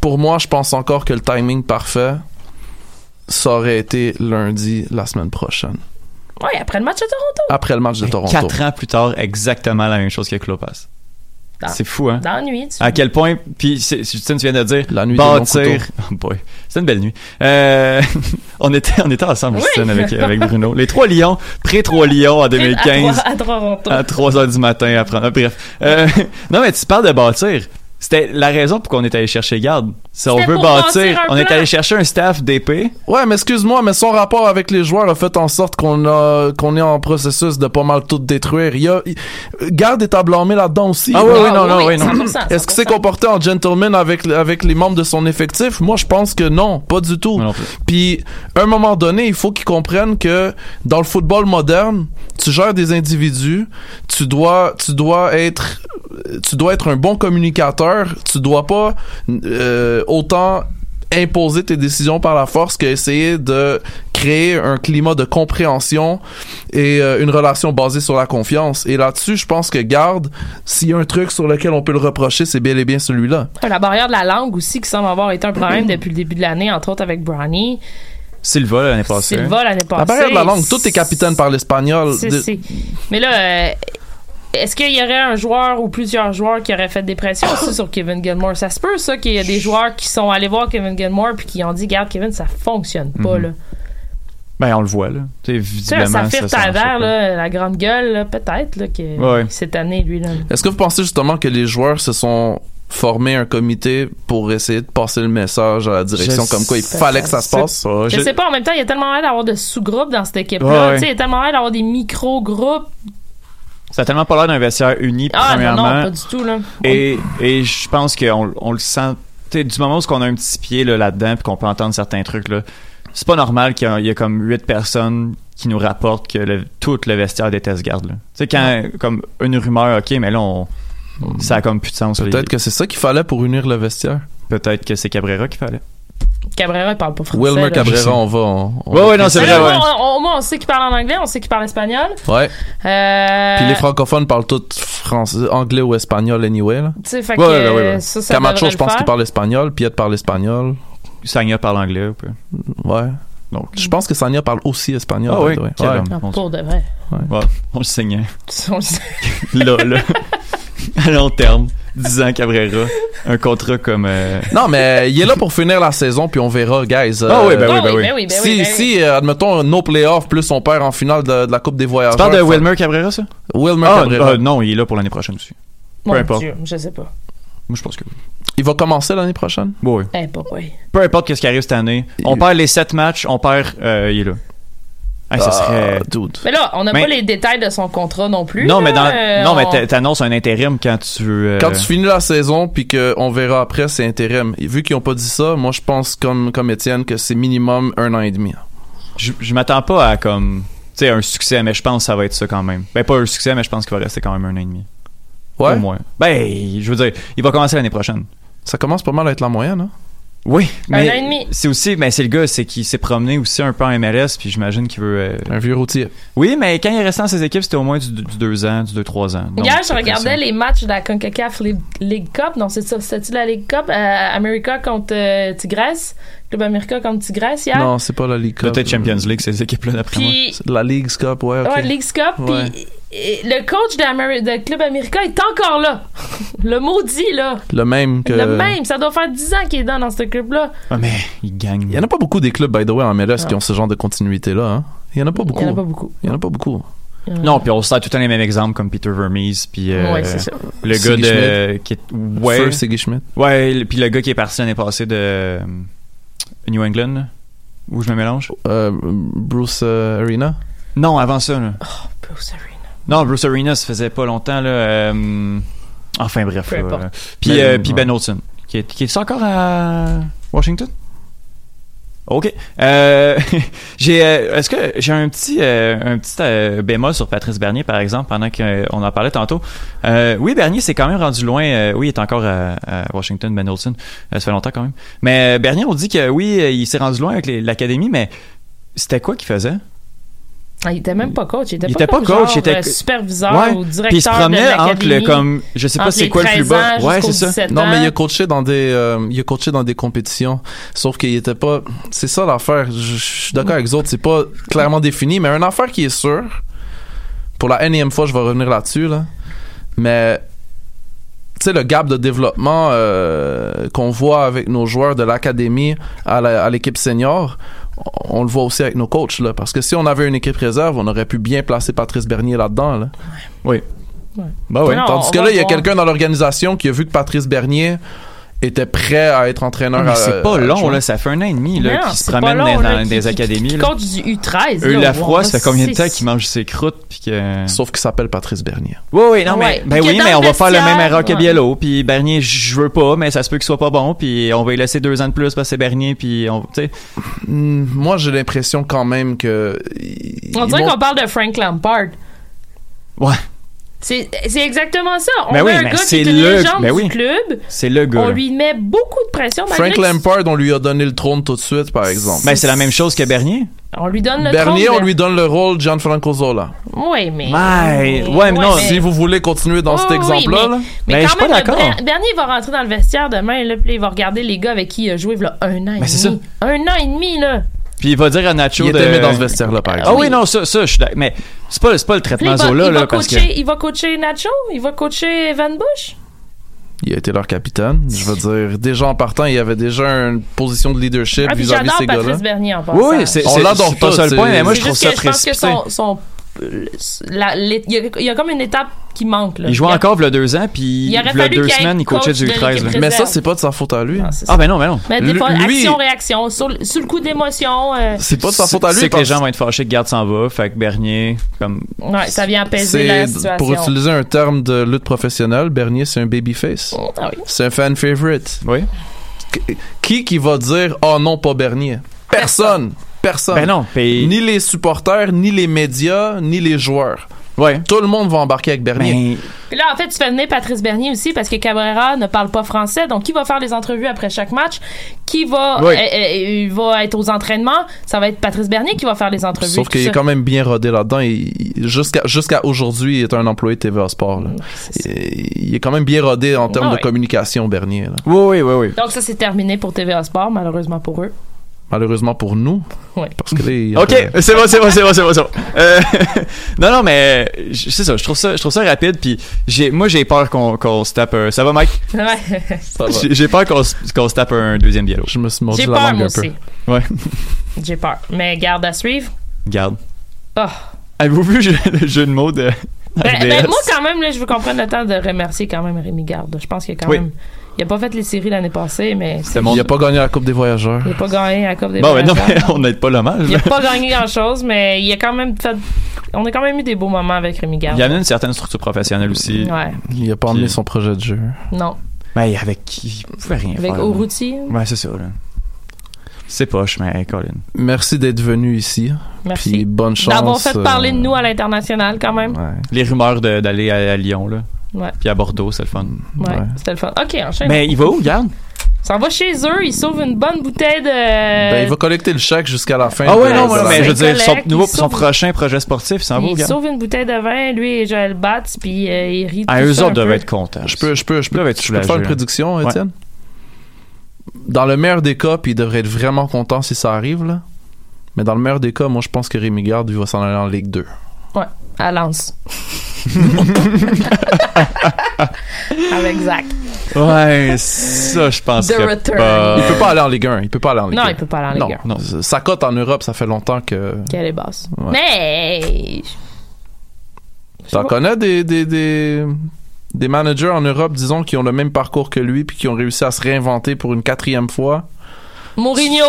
Pour moi, je pense encore que le timing parfait, ça aurait été lundi la semaine prochaine. Ouais, après le match de Toronto. Après le match de Toronto. Quatre ans plus tard, exactement la même chose que Klopas. C'est fou, hein? Dans la nuit, tu À quel point, puis c'est- Justine, tu viens de dire, La nuit bâtir. Oh boy, c'était une belle nuit. Euh, on était, on était ensemble, Oui. Justine, avec, avec Bruno. Les trois Lions, pré-trois Lions en 2015. À, Tro- à Toronto. à 3 heures du matin à prendre. Bref. Euh, non, mais tu parles de bâtir. C'était la raison pour qu'on est allé chercher garde. Si on veut bâtir, on est allé chercher un staff d'épée. Ouais, mais excuse-moi, mais son rapport avec les joueurs a fait en sorte qu'on a qu'on est en processus de pas mal tout détruire. Il y a il- Garde est à blâmer là-dedans aussi. Ah ouais, là. ouais, non, non, ouais, non. 100%, Est-ce que c'est 100%. comporté en gentleman avec avec les membres de son effectif? Moi, je pense que non, pas du tout. Puis, à un moment donné, il faut qu'ils comprennent que dans le football moderne, tu gères des individus, tu dois, tu dois être, tu dois être un bon communicateur, tu dois pas euh, autant imposer tes décisions par la force qu'essayer de créer un climat de compréhension et euh, une relation basée sur la confiance. Et là-dessus, je pense que Garde, s'il y a un truc sur lequel on peut le reprocher, c'est bel et bien celui-là. La barrière de la langue aussi, qui semble avoir été un problème depuis le début de l'année, entre autres avec Brownie. Silva l'année passée. Silva l'année passée. La barrière de la langue, tout est capitaine par l'espagnol. De- Mais là, euh, est-ce qu'il y aurait un joueur ou plusieurs joueurs qui auraient fait des pressions aussi sur Kevin Gilmore? Ça se peut, ça, qu'il y a des joueurs qui sont allés voir Kevin Gilmore puis qui ont dit, garde, Kevin, ça fonctionne pas, Mhm. là. Ben, on le voit, là. Tu sais, Tu sais, un visiblement, ça Tyler, pas. là, la grande gueule, là, peut-être, là, que Ouais. cette année, lui, là. Est-ce que vous pensez justement que les joueurs se sont formés un comité pour essayer de passer le message à la direction Je comme quoi il fallait que ça se passe? pas. Je sais pas, en même temps, il y a tellement l'air d'avoir de sous-groupes dans cette équipe-là. Ouais, ouais. Il y a tellement l'air d'avoir des micro-groupes. Ça a tellement pas l'air d'un vestiaire uni, Ah, non, premièrement. non, pas du tout, là. Et, et je pense qu'on on le sent. du moment où on a un petit pied là, là-dedans puis qu'on peut entendre certains trucs, là, c'est pas normal qu'il y, a- il y a comme huit personnes qui nous rapportent que le- tout le vestiaire déteste garde. Tu sais, quand, comme une rumeur, ok, mais là, on, ça a comme plus de sens. Peut-être que c'est ça qu'il fallait pour unir le vestiaire. Peut-être que c'est Cabrera qu'il fallait. Cabrera, il parle pas français. Wilmer là. Cabrera, on va. on- on Ouais, ouais, non, c'est vrai, ouais. on- Au moins, on sait qu'il parle en anglais, on sait qu'il parle espagnol. Ouais. Euh, Puis les francophones parlent tous français, anglais ou espagnol anyway. Là. Tu sais, fait Ouais, que ouais, ouais, ouais. ça, ça Camacho, je pense qu'il parle espagnol. Piet parle espagnol. Sagna parle anglais un peu. Ouais. Donc, Je pense que Sanya parle aussi espagnol. Ah oui, Ouais. pour de vrai. Ouais, on le saignait. On le sait. là, là. à long terme. 10 ans Cabrera. Un contrat comme. euh, Non, mais il est là pour finir la saison, puis on verra, guys. Euh, Ah oui, ben oui, Ah ben oui. ben oui, ben si, oui, ben si euh, admettons, nos playoffs, plus on perd en finale de, de la Coupe des Voyageurs. Tu parles de Wilmer Cabrera, ça? Wilmer Ah, Cabrera. ah, non, il est là pour l'année prochaine aussi. Mon peu importe. Dieu, je sais pas. Moi, je pense que oui. Il va commencer l'année prochaine? Bon, oui. Eh, pas oui. Peu importe ce qui arrive cette année. On Il- perd les 7 matchs, on perd. euh, il est là. Hey, ça Ah, serait. dude. Mais là, on n'a Mais- pas les détails de son contrat non plus. Non, là. mais dans, Euh, non, on- t'annonces un intérim quand tu veux. euh, Quand tu finis la saison, puis qu'on verra après, c'est intérim. Et vu qu'ils ont pas dit ça, moi, je pense, comme, comme Étienne, que c'est minimum un an et demi. Je, je m'attends pas à comme. Tu sais, un succès, mais je pense que ça va être ça quand même. Ben, pas un succès, mais je pense qu'il va rester quand même un an et demi. Ouais. Au moins. Ben, je veux dire, il va commencer l'année prochaine. Ça commence pas mal à être la moyenne, hein? Oui, mais an et demi. c'est aussi, ben c'est le gars, c'est qu'il s'est promené aussi un peu en MLS, puis j'imagine qu'il veut. euh, Un vieux routier. Oui, mais quand il est resté dans ses équipes, c'était au moins du 2 ans, du 2-3 ans. Donc, Hier, je c'est regardais les matchs de la CONCACAF League- League Cup. Non, c'est ça. C'était-tu la League Cup? Euh, America contre euh, Tigresse. Club America contre Tigresse hier. Non, c'est pas la Ligue Cup. Peut-être Champions League, ces équipes-là, d'après moi. La League Cup, ouais, ok. ouais, League's Cup. Ouais. Puis, le coach de, Ameri- de Club America est encore là. le maudit, là. Le même que. Le même. Ça doit faire 10 ans qu'il est dans, dans ce club-là. Ah, mais il gagne. Il y en a pas beaucoup des clubs, by the way, en MLS qui ont ce genre de continuité-là, hein? Il y en a pas beaucoup. Il n'y en a pas beaucoup. Il y en a pas beaucoup. Non, puis on sort tout le temps les mêmes exemples comme Peter Vermees, puis euh, Ouais, c'est ça. le gars Siggy de qui est ouais, First Siggy Schmidt. ouais, le- puis le gars qui est parti l'année passée de euh, New England, là, où je me mélange? Euh, Bruce euh, Arena? Non, avant ça. Là. Bruce Arena. Non, Bruce Arena, ça faisait pas longtemps là. euh, enfin bref. Peu importe. Puis Ben, euh, puis ouais. Ben Olsen, qui est qui est encore à Washington? Ok. Euh, j'ai, euh, est-ce que j'ai un petit, euh, un petit euh, bémol sur Patrice Bernier, par exemple, pendant qu'on en parlait tantôt? Euh, oui, Bernier s'est quand même rendu loin. euh, oui, il est encore à, Washington, Ben Olsen. Euh, ça fait longtemps quand même. Mais euh, Bernier, on dit que oui, euh, il s'est rendu loin avec l'académie, mais c'était quoi qu'il faisait? Ah, il était même pas coach. Il était Il pas, était pas comme coach, genre, il était- euh, superviseur Ouais. ou directeur Puis il se de promenait entre le l'académie. comme, je sais pas c'est quoi le plus 13 bas. Ouais, c'est ça. 17 Non, mais il a coaché dans des, euh, il a coaché dans des compétitions. Sauf qu'il était pas, c'est ça l'affaire. Je, je suis d'accord avec les autres, c'est pas clairement défini, mais une affaire qui est sûre. Pour la énième fois, je vais revenir là-dessus, là. Mais, tu sais, le gap de développement euh, qu'on voit avec nos joueurs de l'académie à la- à l'équipe senior, on le voit aussi avec nos coachs, là. Parce que si on avait une équipe réserve, on aurait pu bien placer Patrice Bernier là-dedans, là. Oui. Ouais. Bah oui. Non, Tandis que là, il y a quelqu'un dans l'organisation qui a vu que Patrice Bernier était prêt à être entraîneur. mais à- c'est pas à long, là. Ça fait un an et demi, là, se c'est pas promène long, dans, là, dans qui- des qui- académies, coach du U13. Eux, la froid, ça fait combien de temps c'est- qu'il mange ses croûtes, puis que... Sauf qu'il s'appelle Patrice Bernier. Oui, oui, non, Ouais. mais, ben oui, mais on va faire le même erreur que. Biello, puis Bernier, je veux pas, mais ça se peut qu'il soit pas bon, puis on va lui laisser deux ans de plus parce que c'est Bernier, puis on, tu sais. Hmm, moi, j'ai l'impression quand même que. On dirait qu'on parle de Frank Lampard. Ouais. C'est c'est exactement ça. On Ben a oui, un mais gars qui c'est est une le- légende ben du oui. club. C'est le gars. On lui met beaucoup de pression. Frank Lampard, on lui a donné le trône tout de suite, par exemple. Ben, c'est la même chose que Bernier. On lui donne le Bernier, trône on lui donne le rôle de Gianfranco Zola. Oui, mais. Ouais, ouais, mais non, Si vous voulez continuer dans cet oui, exemple-là, mais- là, Mais Ben, je quand suis pas d'accord. Ber- Bernier va rentrer dans le vestiaire demain, là, puis il va regarder les gars avec qui il a joué là, un an et Ben, c'est demi. Un an et demi, là. Puis il va dire à Nacho il de... aimé dans ce vestiaire-là, par Ah exemple. oui, non, ça, ça, je suis d'accord. Mais c'est pas, c'est pas le traitement Zola, il va là, parce que... coacher, il va coacher Nacho, il va coacher Van Bush? Il a été leur capitaine. Je veux dire, déjà en partant, il y avait déjà une position de leadership Ah, vis-à-vis j'adore ces gars-là. Patrice Bernier en passant. Oui, oui, c'est On l'adore pas tous, ça le c'est- point, mais moi je trouve ça que je pense que son, il y, a- il y a comme une étape qui manque. Là. Il jouait encore il y a deux ans, puis Il y a deux semaines, il coachait coach du de 13. l'équipe là. Mais ça, c'est pas de sa faute à lui. Ah, Ah ben non, ben non. Mais des fois, Lui- action-réaction, sur, le- sur le coup d'émotion, euh, C'est pas de sa faute à lui. C'est que les gens vont être fâchés que Garde s'en va, fait que Bernier, comme... ouais, ça vient apaiser la C'est, situation. pour utiliser un terme de lutte professionnelle, Bernier, c'est un babyface. Ah oui. C'est un fan favorite. Oui. Qui qui va dire oh non pas Bernier Personne, personne. Ben non. Ni les supporters, ni les médias, ni les joueurs. Ouais. Tout le monde va embarquer avec Bernier. Ben, Puis là, en fait, tu fais venir Patrice Bernier aussi parce que Cabrera ne parle pas français. Donc, qui va faire les entrevues après chaque match? Qui va, Oui. euh, euh, il va être aux entraînements? Ça va être Patrice Bernier qui va faire les entrevues. Sauf qu'il est quand même bien rodé là-dedans. Jusqu'à jusqu'à aujourd'hui, il est un employé de TVA Sport. là. Il, il est quand même bien rodé en termes Ah de communication, Bernier. là. Oui, oui, oui, oui. Donc, ça, c'est terminé pour TVA Sport, malheureusement pour eux. Malheureusement pour nous. Ouais. Parce que il- Ok, c'est bon, c'est bon, c'est bon, c'est bon, c'est bon. Euh, non, non, mais je- c'est ça, je trouve ça, je trouve ça rapide, puis j'ai, moi j'ai peur qu'on, qu'on se tape un... Ça va, Mike? Ouais. J'ai, peur qu'on, se- qu'on se tape un deuxième yellow. Je me suis mordu J'ai la peur, langue un peu. Ouais, J'ai peur. Mais garde à suivre. garde. Ah. Avez-vous vu le jeu de mots de Ben, ben, moi, quand même, là, je veux qu'on prenne le temps de remercier quand même Rémi Garde. Je pense qu'il a quand Oui. même. Il a pas fait les séries l'année passée, mais mon... Il a pas gagné la Coupe des Voyageurs. il a pas gagné la Coupe des Bon, ben non, mais Voyageurs. on n'aide pas l'hommage. Il là. a pas gagné grand chose, mais il a quand même fait. On a quand même eu des beaux moments avec Rémi Garde. Il a amené une certaine structure professionnelle aussi. Ouais. Il a pas Puis- emmené son projet de jeu. Non. Mais avec qui? Il pouvait rien Avec faire. Oruti. Ouais, c'est ça, là. C'est poche, mais Colin. Merci d'être venu ici. Puis Merci. bonne chance. D'avoir fait euh, parler de nous à l'international quand même. Ouais. Les rumeurs d'aller à, à Lyon, là. Ouais. Puis à Bordeaux, c'est le fun. Ouais. Ouais. C'était le fun. Ok, enchaîne. Mais il va où, garde? Ça va chez eux, ils sauvent une bonne bouteille de. Ben, il va collecter le chèque jusqu'à la fin. Ah ouais, de- non, la- mais je veux dire, son, nouveau, son prochain projet sportif, il s'en va où, il sauve une bouteille de vin, lui et Joël Batz, puis euh, il rit. Ah, tout eux autres doivent être contents. Je peux, je peux, je peux, Là, va être je peux te faire une là. prédiction, Ouais. Étienne? Dans le meilleur des cas, puis il devrait être vraiment content si ça arrive, là. Mais dans le meilleur des cas, moi, je pense que Rémi Garde, il va s'en aller en Ligue 2. Ouais, à Lens. Avec Zach. Ouais, ça, je pense The que return. pas. Il peut pas aller en Ligue 1. Il peut pas aller en Ligue Non, 1. il peut pas aller en Ligue Non, non. Sa cote en Europe, ça fait longtemps que. Qu'elle est basse. Ouais. Mais. T'en connais des, des, des, des managers en Europe, disons, qui ont le même parcours que lui, puis qui ont réussi à se réinventer pour une quatrième fois? Mourinho.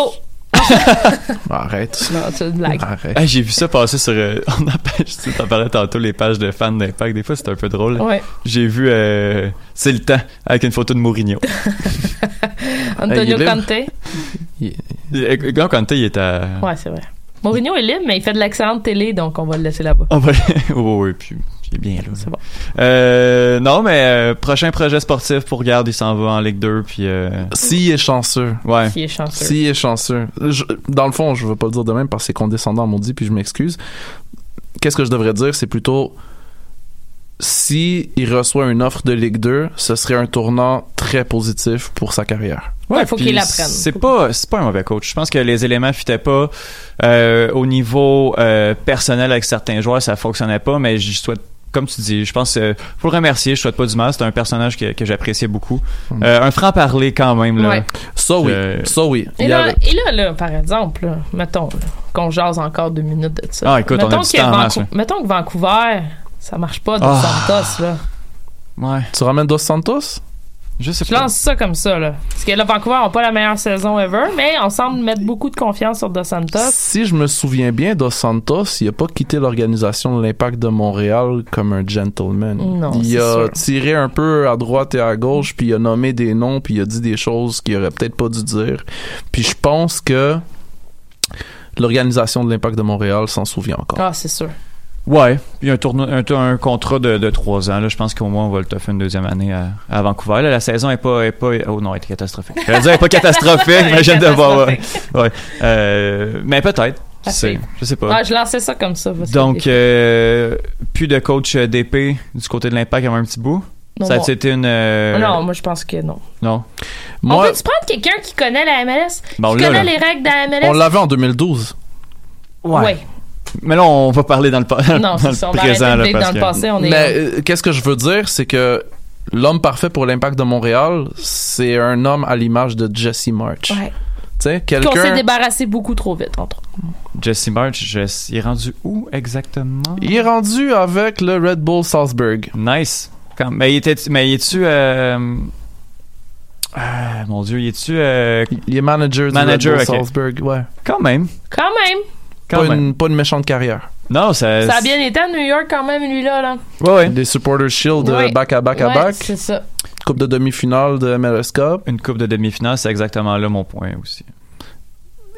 Arrête. Non, c'est une blague. Arrête. Hey, j'ai vu ça passer sur. euh, on a page, tu t'en parlais tantôt, les pages de fans d'impact. Des fois, c'est un peu drôle. Ouais. J'ai vu. euh, c'est le temps avec une photo de Mourinho. Antonio il. Conte. Quand Conte, il est à. Ouais, c'est vrai. Mourinho est libre, mais il fait de l'excellente télé, donc on va le laisser là-bas. On va. oui, oui, puis. Puis Il est bien là. C'est bon. Euh, non, mais euh, prochain projet sportif pour Garde, il s'en va en Ligue 2, puis. euh, S'il est chanceux. ouais. Qui est chanceux. S'il est chanceux. Je- dans le fond, je veux pas le dire de même parce que c'est condescendant, maudit, puis je m'excuse. Qu'est-ce que je devrais dire? C'est plutôt si il reçoit une offre de Ligue 2, ce serait un tournant très positif pour sa carrière. Ouais, faut qu'il apprenne. C'est pas, c'est pas un mauvais coach. Je pense que les éléments fitaient pas euh, au niveau euh, personnel avec certains joueurs, ça fonctionnait pas. Mais je souhaite, comme tu dis, je pense, euh, faut le remercier. Je souhaite pas du mal. C'est un personnage que, que j'appréciais beaucoup. Mm. Euh, un franc parler quand même là. Ouais. Ça oui, ça oui. Et Il y là, a- et là, là, par exemple, là, mettons là, qu'on jase encore deux minutes de ça. Ah, écoute, on a mettons, du que temps en Vancou- masse, là. mettons que Vancouver, ça marche pas de Ah. Santos, là. Ouais. Tu ramènes Dos Santos? Je sais Je pas. lance ça comme ça, là. Parce que là, Vancouver n'a pas la meilleure saison ever, mais on semble mettre beaucoup de confiance sur Dos Santos. Si je me souviens bien, Dos Santos, il a pas quitté l'organisation de l'Impact de Montréal comme un gentleman. Non, il a sûr. tiré un peu à droite et à gauche, puis il a nommé des noms, puis il a dit des choses qu'il aurait peut-être pas dû dire. Puis je pense que l'organisation de l'Impact de Montréal s'en souvient encore. Ah, c'est sûr. Ouais. Puis un tournoi, un, un contrat de, de trois ans. Là, je pense qu'au moins on va le toffer une deuxième année à, à Vancouver. Là, la saison est pas, est pas. Oh non, elle est catastrophique. Je vais dire, elle est pas catastrophique, mais j'aime de voir. Ouais. Ouais. Euh, mais peut-être. Je sais pas. Ah, je lançais ça comme ça. Donc, euh, plus de coach euh, d'épée du côté de l'impact avant un petit bout? Non, ça a bon. été une. euh, Non, moi, je pense que non. Non. On Moi, peut-tu prendre quelqu'un qui connaît la MLS? Bon, qui là, connaît là. les règles de la MLS? on l'avait en 2012. Ouais. Mais là, on va parler dans le, pa- Non, dans c'est le ça. On va présent. là, parce dans le passé. On est. Mais euh, qu'est-ce que je veux dire, c'est que l'homme parfait pour l'impact de Montréal, c'est un homme à l'image de Jesse March. Ouais. Tu sais, Qu'on s'est débarrassé beaucoup trop vite, entre autres. Jesse March, je- il est rendu où exactement? Il est rendu avec le Red Bull Salzburg. Nice. Quand- mais il était, mais il est-tu, euh, ah, mon dieu, il est-tu, euh, Il est manager du Manager, Red Bull. Salzburg. Ouais. quand même, Quand même. Quand Pas même. une, pas une méchante carrière. Non, ça, Ça a bien été à New York quand même, lui-là. là. Ouais, ouais. Des Supporters Shield Ouais. euh, back à back à back. c'est ça. Coupe de demi-finale de MLS Cup. Une coupe de demi-finale, c'est exactement là mon point aussi.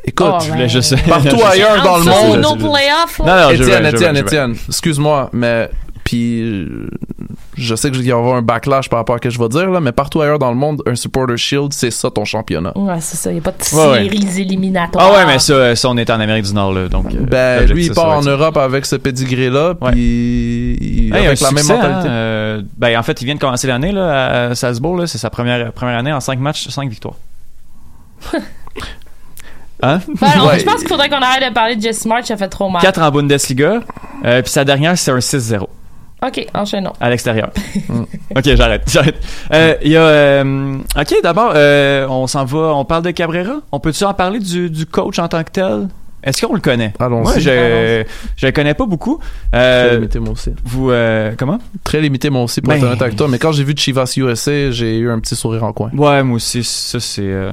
Écoute, Oh, Je voulais partout je- ailleurs dans le monde. nos playoffs, là. Non, non, Étienne, Étienne. Étienne, excuse-moi, mais puis euh, je sais que je vais y avoir un backlash par rapport à ce que je vais dire là, mais partout ailleurs dans le monde, un supporter shield, c'est ça ton championnat. Ouais, c'est ça. Il n'y a pas de Ouais, ouais. séries éliminatoires. Ah ouais, mais ça, ça, on est en Amérique du Nord, là. Donc, euh, Ben lui il va part en. Europe avec ce pedigree là, Ouais. puis il- Hey, avec la même mentalité. hein, euh, ben, en fait, il vient de commencer l'année là, à Salzbourg. là. C'est sa première, première année en 5 matchs, 5 victoires. hein? Ben, alors, Ouais. Je pense qu'il faudrait qu'on arrête de parler de Jess March, ça fait trop mal. 4 en Bundesliga. Euh, puis sa dernière, c'est un 6-0 Ok, enchaînons. à l'extérieur. ok, j'arrête, j'arrête. Euh, Il y a... euh, ok, d'abord, euh, on s'en va... On parle de Cabrera. On peut-tu en parler du, du coach en tant que tel? Est-ce qu'on le connaît? Allons-y. Moi, je, je le connais pas beaucoup. Euh, Très limité moi aussi. vous... euh, comment? Très limité moi aussi pour Ben- être honnête avec toi, mais quand j'ai vu Chivas USA, j'ai eu un petit sourire en coin. Ouais, moi aussi, ça c'est... euh,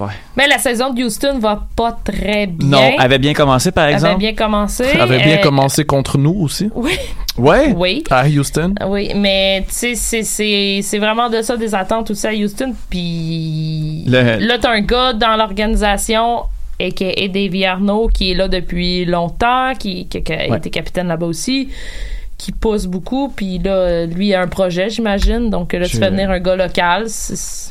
ouais. Mais la saison de Houston va pas très bien. Non, avait bien commencé par Elle avait exemple? bien commencé. avait bien commencé contre nous aussi Oui, Ouais? oui. à Houston. Oui, mais tu sais, c'est- c'est c'est vraiment de ça des attentes aussi à Houston. Puis Le- là, t'as un gars dans l'organisation et qui est Davy Arnaud qui est là depuis longtemps, qui, qui- qui a Ouais. été capitaine là-bas aussi, qui pousse beaucoup. Puis là, lui a un projet, j'imagine. Donc là, tu Je- fais venir un gars local.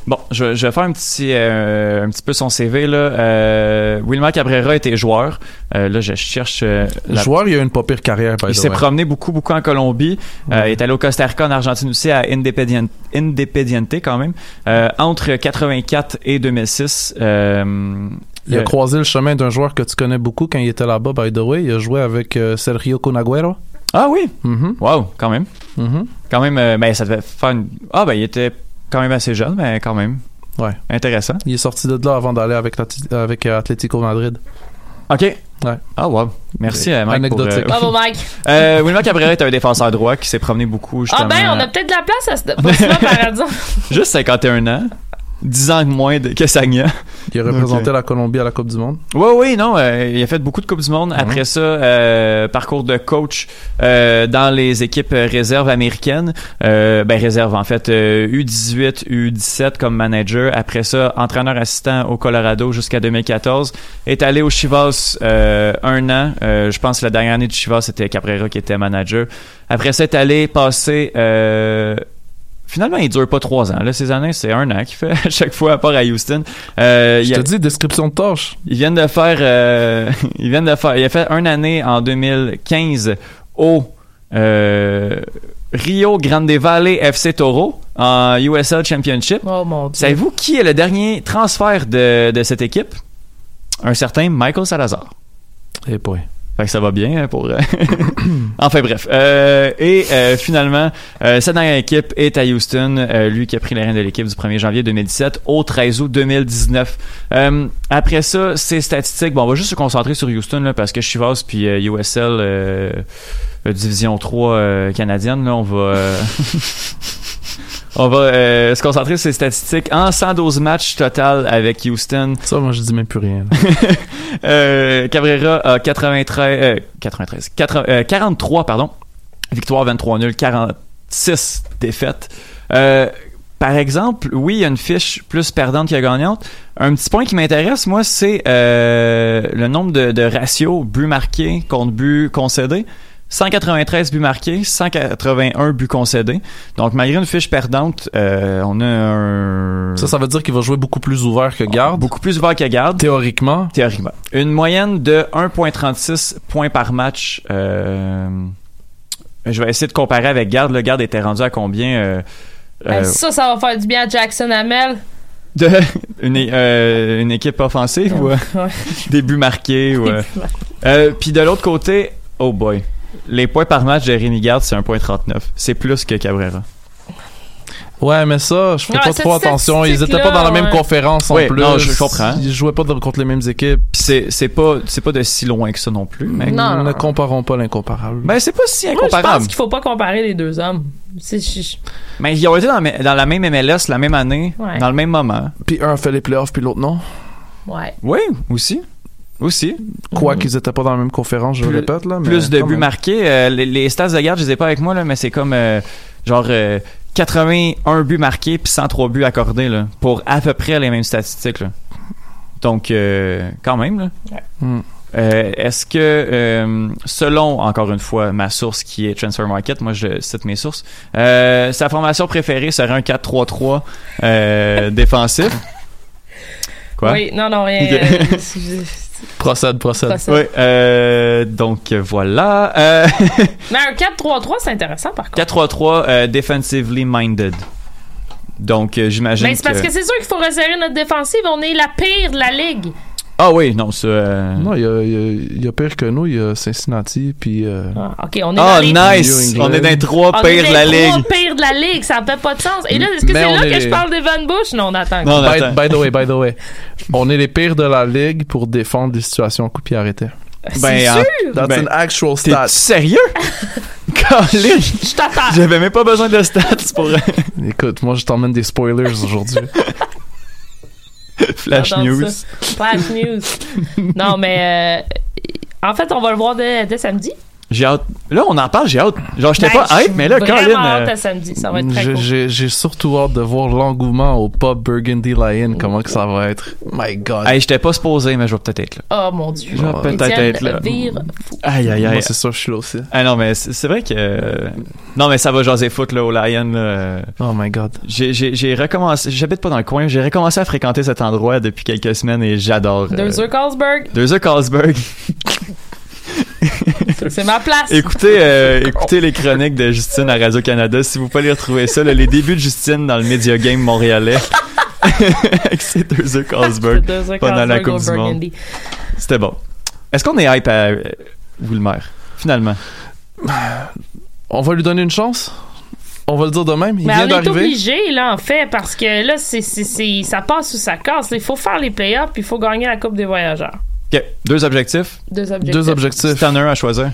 Bon, je, je vais faire un petit, euh, un petit peu son CV là. Euh, Wilmar Cabrera était joueur. Euh, là, je cherche. euh, la- joueur, il a eu une pas pire carrière by Il s'est promené beaucoup, beaucoup en Colombie. Euh, il est allé au Costa Rica, en Argentine aussi, à Independiente, Independiente quand même. Euh, entre 84 et 2006. euh, Il a croisé le chemin d'un joueur que tu connais beaucoup quand il était là-bas, by the way. Il a joué avec euh, Sergio Conagüero. Ah oui. Mhm, Wow, quand même. mhm. Quand même. euh, ben, ça devait faire. Une... Ah ben, il était quand même assez jeune, mais quand même. Ouais. Intéressant. Il est sorti de là avant d'aller avec, avec euh, Atlético Madrid. OK. Ouais. Ah, wow. Merci, Euh, Mike. pour, anecdotique. euh, Bravo, Mike. Euh, Wilmar Cabrera est un défenseur droit qui s'est promené beaucoup, justement. Ah ben, on a peut-être de la place à ce poste-là, par exemple. Juste 51 ans. 10 ans de moins de, que Sagna. Il a représenté la Colombie à la Coupe du Monde. Oui, oui, non. euh, il a fait beaucoup de Coupes du Monde. Après ça, euh, parcours de coach euh, dans les équipes réserves américaines. Euh, ben, réserve, en fait. euh, U18, U17 comme manager. Après ça, entraîneur assistant au Colorado jusqu'à 2014. Est allé au Chivas euh, un an. Euh, je pense que la dernière année du Chivas, c'était Cabrera qui était manager. Après ça, est allé passer... Finalement, il dure pas trois ans. Là, ces années, c'est un an qu'il fait à chaque fois, à part à Houston. Euh, il Je a- te dis, description de tâche. ils viennent de faire, euh, ils viennent de faire, il a fait une année en 2015 au euh, Rio Grande Valley FC Toro en USL Championship. Oh mon dieu. Savez-vous qui est le dernier transfert de, de cette équipe? Un certain Michael Salazar. Et boy. Que ça va bien hein, pour. euh, enfin bref. Euh, et euh, finalement, euh, dernière équipe est à Houston. Lui qui a pris les rênes de l'équipe du 1er janvier 2017 au 13 août 2019. Euh, après ça, ces statistiques. Bon, on va juste se concentrer sur Houston là, parce que Chivas puis USL Division 3 euh, canadienne, là, on va. On va euh, se concentrer sur ces statistiques. En 112 matchs total avec Houston, Ça, moi, je dis même plus rien. euh, Cabrera a 93, euh, 93, 80, euh, 43, pardon. Victoire 23 nuls, 46 défaites. Par exemple, oui, il y a une fiche plus perdante que gagnante. Un petit point qui m'intéresse, moi, c'est le nombre de, de ratios buts marqués contre buts concédés. 193 buts marqués, 181 buts concédés. Donc, malgré une fiche perdante, euh, on a un... Ça, ça veut dire qu'il va jouer beaucoup plus ouvert que garde? Beaucoup plus ouvert que garde. Théoriquement? Théoriquement. Une moyenne de 1,36 points par match. euh, je vais essayer de comparer avec Garde. Le Garde était rendu à combien euh, Ben, euh, ça, ça va faire du bien à Jackson Hamel. de une, euh, une équipe offensive ou euh, Ouais. des buts marqués ou euh, euh, puis de l'autre côté, oh boy, les points par match de Rémi Garde c'est 1,39. C'est plus que Cabrera. Ouais, mais ça, je fais Ouais, pas trop attention. Ils étaient pas dans la même ouais. conférence en Oui, plus. non, je comprends. Ils jouaient pas contre les mêmes équipes. Puis c'est c'est pas c'est pas de si loin que ça non plus, mais Non, non, ne non. comparons pas l'incomparable. ben c'est pas si Moi, je incomparable. pense qu'il faut pas comparer les deux hommes. Mais ils ont été dans, la mê- dans la même MLS la même année, Ouais. dans le même moment. Puis un a fait les playoffs, puis l'autre non? ouais. Oui, aussi. Aussi. Quoi qu'ils étaient pas dans la même conférence, je le Plus- répète là. mais Plus de buts même. marqués. Euh, les, les stats de garde, je les ai pas avec moi, là, mais c'est comme euh, genre euh, 81 buts marqués puis 103 buts accordés là, pour à peu près les mêmes statistiques. Là. Donc, euh, quand même. Là. Euh, Est-ce que, euh, selon, encore une fois, ma source qui est Transfer Market, moi je cite mes sources, euh, sa formation préférée serait un 4-3-3 euh, défensif? Quoi? Oui, non, non, rien. Procède, procède. procède. Oui, euh, donc voilà. Euh, Mais un 4-3-3, c'est intéressant par contre. 4-3-3 euh, defensively minded. Donc euh, j'imagine Mais c'est parce que c'est sûr qu'il faut resserrer notre défensive. On est la pire de la ligue. Ah oui, non, ça... euh, Non, il y a, il y a- il y a pire que nous. Il y a Cincinnati, puis... euh, Ah, ok, on est Ah, dans les... nice! On est dans les trois on est pires de la les trois ligue. pires de la ligue. Ça fait pas de sens. Et là, est-ce que c'est on là est que je parle d'Evan Bush? Non, on attend. Non, by, attends. by the way, by the way. On est les pires de la ligue pour défendre des situations coup de pied arrêté. c'est Ben, en- sûr! That's Ben, an actual T'es stat. sérieux? Je t'attends. J'avais même pas besoin de stats pour Écoute, moi je t'emmène des spoilers aujourd'hui. Flash News. ça. Flash News. non, mais euh, en fait, on va le voir dès, dès samedi. J'ai hâte. Là, on en parle, j'ai hâte. Genre, j'étais Ben, pas hype, mais là, Colin. hâte euh, à samedi. Ça va être très J'ai- cool. J'ai surtout hâte de voir l'engouement au pub Burgundy Lion, comment que ça va être. My God. Hey, j'étais pas supposé, mais je vais peut-être être là. Oh mon dieu. Je vais peut-être être là. vire fou. Aïe, aïe, aïe. Moi, c'est sûr, je suis là aussi. Ah non, mais c'est c'est vrai que. euh, Non, mais ça va jaser foot, là, au Lion. là. Oh my God. J'ai- J'ai j'ai recommencé. J'habite pas dans le coin. J'ai recommencé à fréquenter cet endroit depuis quelques semaines et j'adore. euh, Deux heures Carlsberg. Deux heures Carlsberg. C'est ma place. écoutez, euh, écoutez les chroniques de Justine à Radio-Canada. Si vous pouvez les retrouver ça, là, les débuts de Justine dans le Media Game montréalais. Avec ses deux heures Carlsberg. Pendant la Carlsberg Coupe du Monde. C'était bon. Est-ce qu'on est hype à euh, Wilmer? Finalement. On va lui donner une chance? On va le dire de même. Il Mais vient on est obligé, là, en fait, parce que là, c'est- ça passe ou ça casse. Il faut faire les playoffs, puis il faut gagner la Coupe des voyageurs. OK. Deux objectifs? Deux objectifs. Deux Si objectifs. t'en as un à choisir.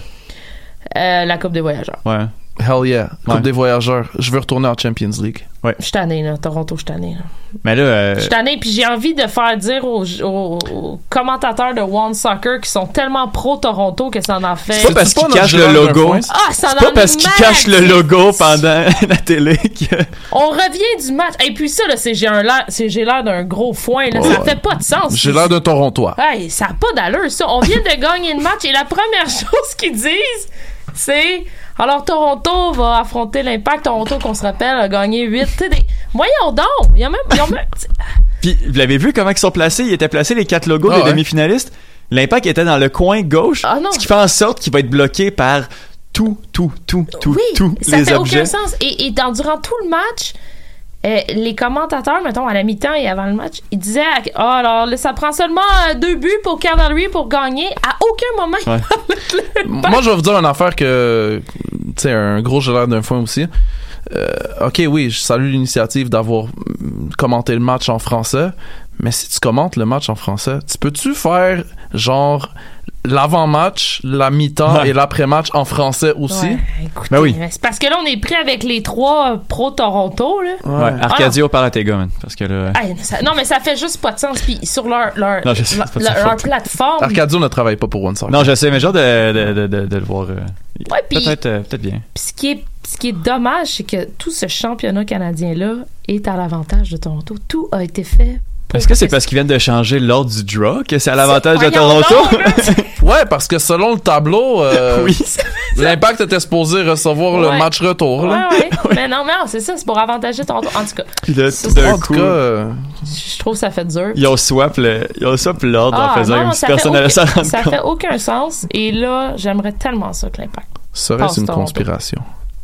Euh, la Coupe des voyageurs. Ouais. Hell yeah. Coupe Ouais. des voyageurs. Je veux retourner en Champions League. Je suis tannée, là. Toronto, je suis tannée, là. Mais là, euh, Je suis tannée, puis j'ai envie de faire dire aux, aux- aux commentateurs de One Soccer qui sont tellement pro-Toronto que ça en fait... c'est pas parce qu'ils cachent le logo. Ah, ça C'est pas parce qu'ils cachent le logo pendant la télé que... On revient du match. Et puis ça, là, c'est j'ai un l'air- c'est- j'ai l'air d'un gros foin. Là. Ça fait pas de sens. J'ai l'air de Torontois. Hey, ça n'a pas d'allure, ça. On vient de gagner le match et la première chose qu'ils disent, c'est alors Toronto va affronter l'impact. Toronto, qu'on se rappelle, a gagné 8. Tu sais, des- Voyons donc! Il y a même. ils ont même- Puis, vous l'avez vu comment ils sont placés? Ils étaient placés, les quatre logos Ah des ouais. demi-finalistes. L'impact était dans le coin gauche. Ah non. Ce qui fait en sorte qu'il va être bloqué par tout, tout, tout, tout, oui, tous ça les fait objets. aucun sens. Et, et dans, durant tout le match, euh, les commentateurs, mettons, à la mi-temps et avant le match, ils disaient Ah, alors, là, ça prend seulement euh, deux buts pour Cavalry pour gagner. À aucun moment, Ouais. Moi, je vais vous dire une affaire que, tu sais, un gros gelard d'un foin aussi. Euh, ok, oui, je salue l'initiative d'avoir mm, commenté le match en français, mais si tu commentes le match en français, tu peux-tu faire genre l'avant-match, la mi-temps Ouais. et l'après-match en français aussi? Ouais, écoutez, Ben oui. C'est parce que là, on est pris avec les trois pro-Toronto, là. Ouais, Arcadio man. Parce que là. Ah, ça- non, mais ça fait juste pas de sens. Puis sur leur, leur, Non, sais, plateforme. Arcadio ne travaille pas pour One Soccer. Non, je sais, mais genre de, de, de, de, de le voir. euh, Ouais, puis- peut-être, euh, peut-être bien. Puis ce qui est, ce qui est dommage, c'est que tout ce championnat canadien-là est à l'avantage de Toronto. Tout a été fait. Est-ce que c'est parce qu'ils viennent de changer l'ordre du draw que c'est à l'avantage de Toronto? Ouais, parce que selon le tableau, euh, oui. l'impact était supposé recevoir Ouais. le match retour. Ouais, Là. ouais. Mais non, mais non, c'est ça, c'est pour avantager Toronto. En tout cas, Puis là, Ça, tout d'un En tout coup, cas, euh, je trouve que ça fait dur. ils ont swap le- ils ont swap l'ordre en Ah, faisant non, aucun- s'en rendre Ça compte. fait aucun sens. Et là, j'aimerais tellement ça que l'impact. serait-ce une Toronto. conspiration?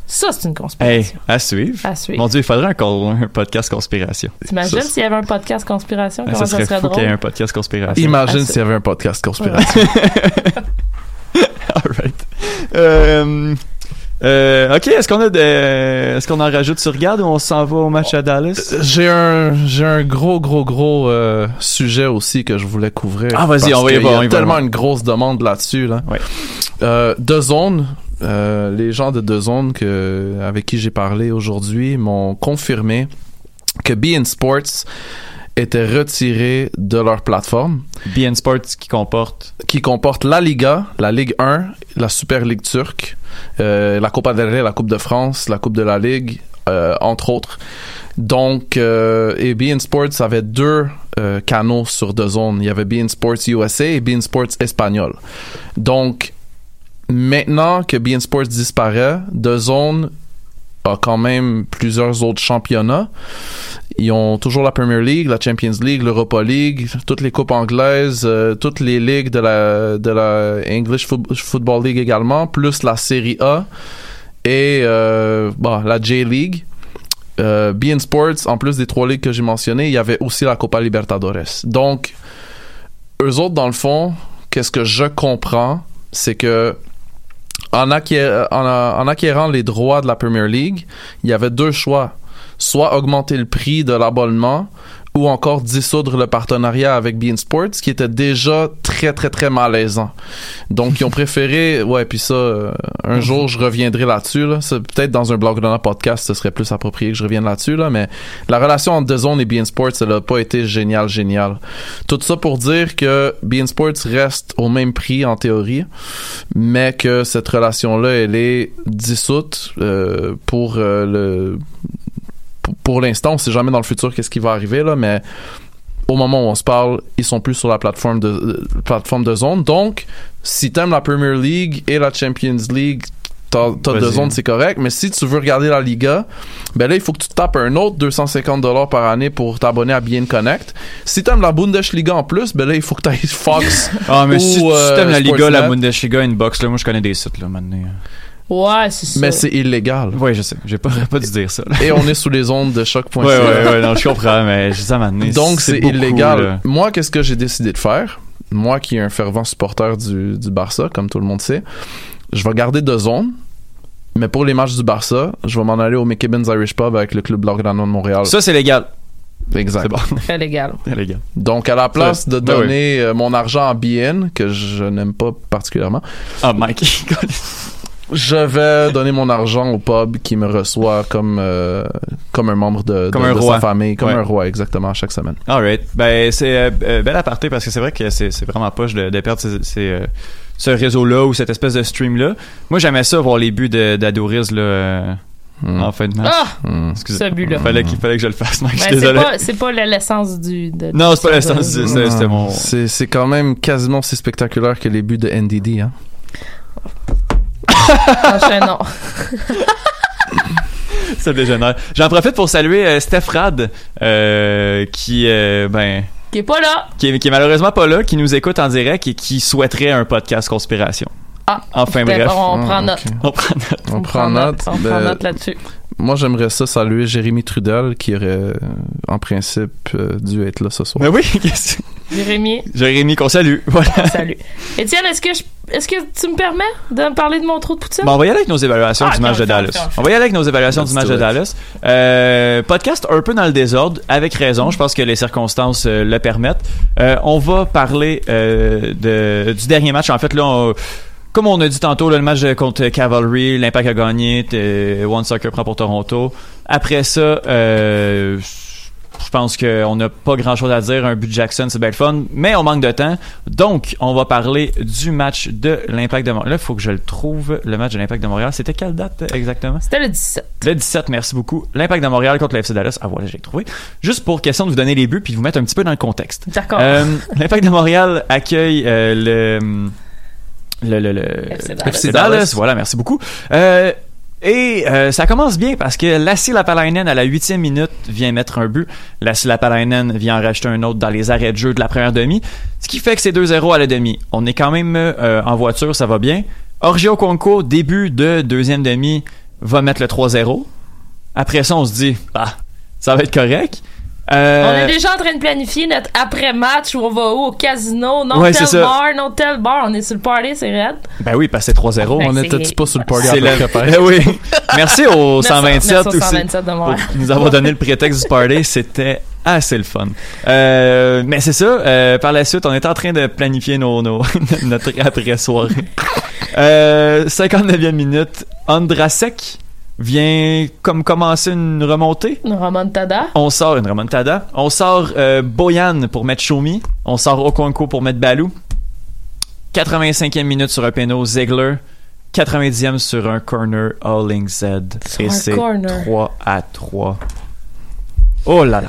Ça, c'est une Hey, conspiration. à suivre. À suivre. Mon Dieu, il faudrait encore un podcast conspiration. T'imagines s'il y avait un podcast conspiration, comment ça ça serait serait fou qu'il y ait un podcast conspiration. Imagine s'il y avait un podcast conspiration. Alright. Euh, Euh, ok, est-ce qu'on a de, est-ce qu'on en rajoute sur Garde ou on s'en va au match à Dallas? J'ai un, j'ai un gros, gros, gros euh, sujet aussi que je voulais couvrir. Ah, vas-y, on va y voir, y a tellement une grosse demande là-dessus. Là. Ouais. Euh, deux zones, euh, les gens de deux zones que, avec qui j'ai parlé aujourd'hui m'ont confirmé que BN Sports était retiré de leur plateforme BN Sports qui comporte? qui comporte la Liga, la Ligue 1, la Super Ligue turque, euh, la Copa del Rey, la Coupe de France, la Coupe de la Ligue, euh, entre autres. Donc, euh, et BN Sports avait deux canaux sur deux zones. Il y avait BN Sports USA et BN Sports espagnol. Donc, maintenant que BN Sports disparaît, deux zones a quand même plusieurs autres championnats. Ils ont toujours la Premier League, la Champions League, l'Europa League, toutes les coupes anglaises, euh, toutes les ligues de la English Fo- Football League également, plus la Serie A et euh, bon, la J League. Euh, BN Sports, en plus des trois ligues que j'ai mentionnées, il y avait aussi la Copa Libertadores. Donc, eux autres, dans le fond, qu'est-ce que je comprends, c'est que en, acquér- en, en acquérant les droits de la Premier League, il y avait deux choix. Soit augmenter le prix de l'abonnement ou encore dissoudre le partenariat avec Bein Sports, qui était déjà très, très, très malaisant. Donc, ils ont préféré... Ouais, puis ça, euh, un jour, je reviendrai là-dessus. Là. C'est Peut-être dans un blog dans podcast, ce serait plus approprié que je revienne là-dessus. Là. Mais la relation entre DAZN et Bein Sports, elle n'a pas été génial, génial. Tout ça pour dire que Bein Sports reste au même prix en théorie, mais que cette relation-là, elle est dissoute euh, pour euh, le pour- l'instant, on sait jamais dans le futur qu'est-ce qui va arriver là, mais au moment où on se parle, ils sont plus sur la plateforme de euh, plateforme de zone. Donc, si t'aimes la Premier League et la Champions League, t'as t'as deux zones, c'est correct. Mais si tu veux regarder la Liga, ben là, il faut que tu te tapes un autre 250 dollars par année pour t'abonner à Bien Connect. Si t'aimes la Bundesliga en plus, ben là, il faut que t'ailles Fox. Ah, mais ou, si tu euh, t'aimes la Liga, Sportsnet. la Bundesliga, Inbox, là, moi, je connais des sites, là, maintenant. Ouais, c'est ça. Mais c'est illégal. Ouais, je sais. J'ai pas, pas dû dire ça, là. Et on est sous les ondes de choc.ca. Ouais, ouais, ouais, non, je comprends, mais je à maintenant. Donc, c'est illégal. là. Moi, qu'est-ce que j'ai décidé de faire? Moi, qui est un fervent supporter du, du Barça, comme tout le monde sait, je vais garder deux zones. Mais pour les matchs du Barça, je vais m'en aller au McKibbin's Irish Pub avec le club Blaugrana de Montréal. Ça, c'est légal. exact. C'est bon. Légal. C'est légal. Donc, à la place de Ben donner euh, mon argent en BN, que je n'aime pas particulièrement, Ah, Mike. je vais donner mon argent au pub qui me reçoit comme, euh, comme un membre de, Comme de- un de roi. sa famille, comme Ouais. un roi, exactement, chaque semaine. Alright. Ben, c'est euh, euh, bel aparté parce que c'est vrai que c'est c'est vraiment poche de, de perdre ces, ces, euh, ce réseau-là ou cette espèce de stream-là. Moi, j'aimais ça, voir les buts de- d'Adoris, là, euh, Hmm. en fin de match. Ah! Hmm. Excusez. Ce but-là. Fallait qu'il fallait que je le fasse, Mike. Je suis Ben, c'est désolé. pas, c'est pas la- l'essence du. de- Non, c'est pas l'essence du- c'est- mon. C'est, c'est quand même quasiment aussi spectaculaire que les buts de NDD. Hein? Enchaînons. Ça dégénère. J'en profite pour saluer euh, Steph Rad, euh, qui, euh, ben, Qui est pas là. qui est, qui est malheureusement pas là, qui nous écoute en direct et qui souhaiterait un podcast conspiration. Ah. Enfin Ben, bref, On Ah, prend ok. note. on prend note. On, prend note. On Ben, prend note là-dessus. moi, j'aimerais ça saluer Jérémy Trudel, qui aurait, euh, en principe, euh, dû être là ce soir. Mais oui, qu'est-ce que- Jérémy, Jérémy qu'on salue. Voilà. salut. Étienne, est-ce que je, est-ce que tu me permets de me parler de mon trou de poutine? Bon, on va y aller avec nos évaluations Ah, du match de on Dallas. on on. On va y aller avec nos évaluations du match de. Dallas. Euh, podcast un peu dans le désordre, avec raison. Je pense que les circonstances euh, le permettent. Euh, on va parler euh, de, du dernier match. En fait, là, on- comme on a dit tantôt, là, le match contre Cavalry, l'Impact a gagné, One Soccer prend pour Toronto. Après ça, euh, je pense qu'on n'a pas grand chose à dire. Un but de Jackson, c'est belle fun, mais on manque de temps. Donc, on va parler du match de l'Impact de Montréal. Là, il faut que je le trouve, le match de l'Impact de Montréal. C'était quelle date exactement? C'était le 17. Le 17, merci beaucoup. L'Impact de Montréal contre l'FC Dallas. Ah voilà, j'ai trouvé. Juste pour question de vous donner les buts puis de vous mettre un petit peu dans le contexte. D'accord. Euh, L'Impact de Montréal accueille euh, le, le, le, le FC Dallas. FC Dallas. Voilà, merci beaucoup. Euh, et euh, ça commence bien parce que Lassie Lapalainen à la huitième minute vient mettre un but. Lassie Lapalainen vient en rajouter un autre dans les arrêts de jeu de la première demi. Ce qui fait que c'est 2-0 à la demi. On est quand même euh, en voiture, ça va bien. Orgio Conco, début de deuxième demi, va mettre le 3-0. Après ça, on se dit, ah, ça va être correct. Euh, On est déjà en train de planifier notre après-match où on va où? Au casino? Non Ouais, tel bar, non tel bar. On est sur le party, c'est raide. Ben oui, parce que c'est 3-0. Ben, On c'est- était pas sur le party peu le... Eh oui. Merci au Merci- 127 merci au aussi 127 de Montréal. pour nous avoir donné le prétexte du party. C'était assez le fun. Euh, mais c'est ça. euh, par la suite, on était en train de planifier nos, nos notre après-soirée. Euh, 59e minute. Andrasek vient comme commencer une remontée. Une remontada. On sort une remontada. On sort euh, Boyan pour mettre Shomi. On sort Okonko pour mettre Balou. 85e minute sur un péno, Ziegler. 90e sur un corner, Alling Z. Sur Et c'est corner. 3 à 3. Oh là là.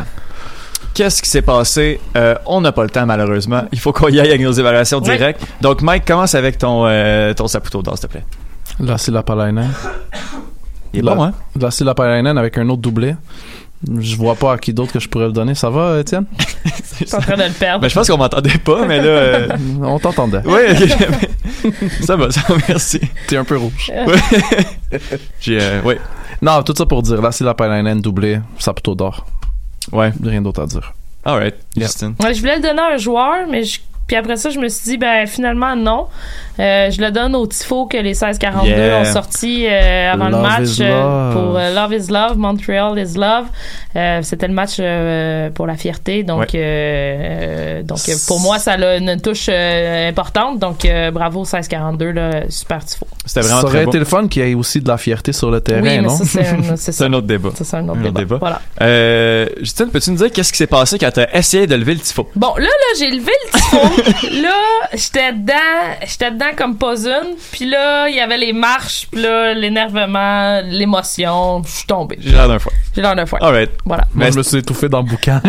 Qu'est-ce qui s'est passé? Euh, on n'a pas le temps, malheureusement. Il faut qu'on y aille avec nos évaluations Ouais. directes. Donc, Mike, commence avec ton, euh, ton Saputo d'or, s'il te plaît. Là, c'est la Palainen. Il est Là- bon, hein? Là, c'est la Palainen avec un autre doublé. Je vois pas à qui d'autre que je pourrais le donner. Ça va, Étienne? Je suis en train de le perdre. Ben, je pense qu'on m'entendait pas, mais là... euh, On t'entendait. Oui, ça va, ça va, merci. T'es un peu rouge. J'ai, euh, ouais, Non, tout ça pour dire, là, c'est la Palainen doublé, ça plutôt d'or. ouais. Rien d'autre à dire. Alright, Yeah. Justin. Ouais, je voulais le donner à un joueur, mais je- puis après ça, je me suis dit, ben finalement, non. Euh, je le donne au Tifo que les 1642 Yeah. ont sorti euh, avant Love le match euh, pour euh, Love is Love, Montreal is Love. Euh, C'était le match euh, pour la fierté. Donc, Ouais. donc pour moi, ça a une touche euh, importante. Donc, euh, bravo 1642, là, super Tifo. C'était Ça vraiment aurait très beau. été le fun qu'il y ait aussi de la fierté sur le terrain, oui, mais non? ça, c'est un, ça. autre débat. Ça, c'est un autre Un autre débat. débat. Voilà. Euh, Justin, peux-tu nous dire qu'est-ce qui s'est passé quand t'as essayé de lever le tifo? Bon, là, là, j'ai levé le tifo. Là, j'étais dedans, j'étais dedans comme pas une. Puis là, il y avait les marches, puis là, l'énervement, l'émotion. Je suis tombé. J'ai l'air d'un foie. J'ai l'air d'un foie. Alright. Voilà. Moi, Mais je me suis étouffé dans le boucan.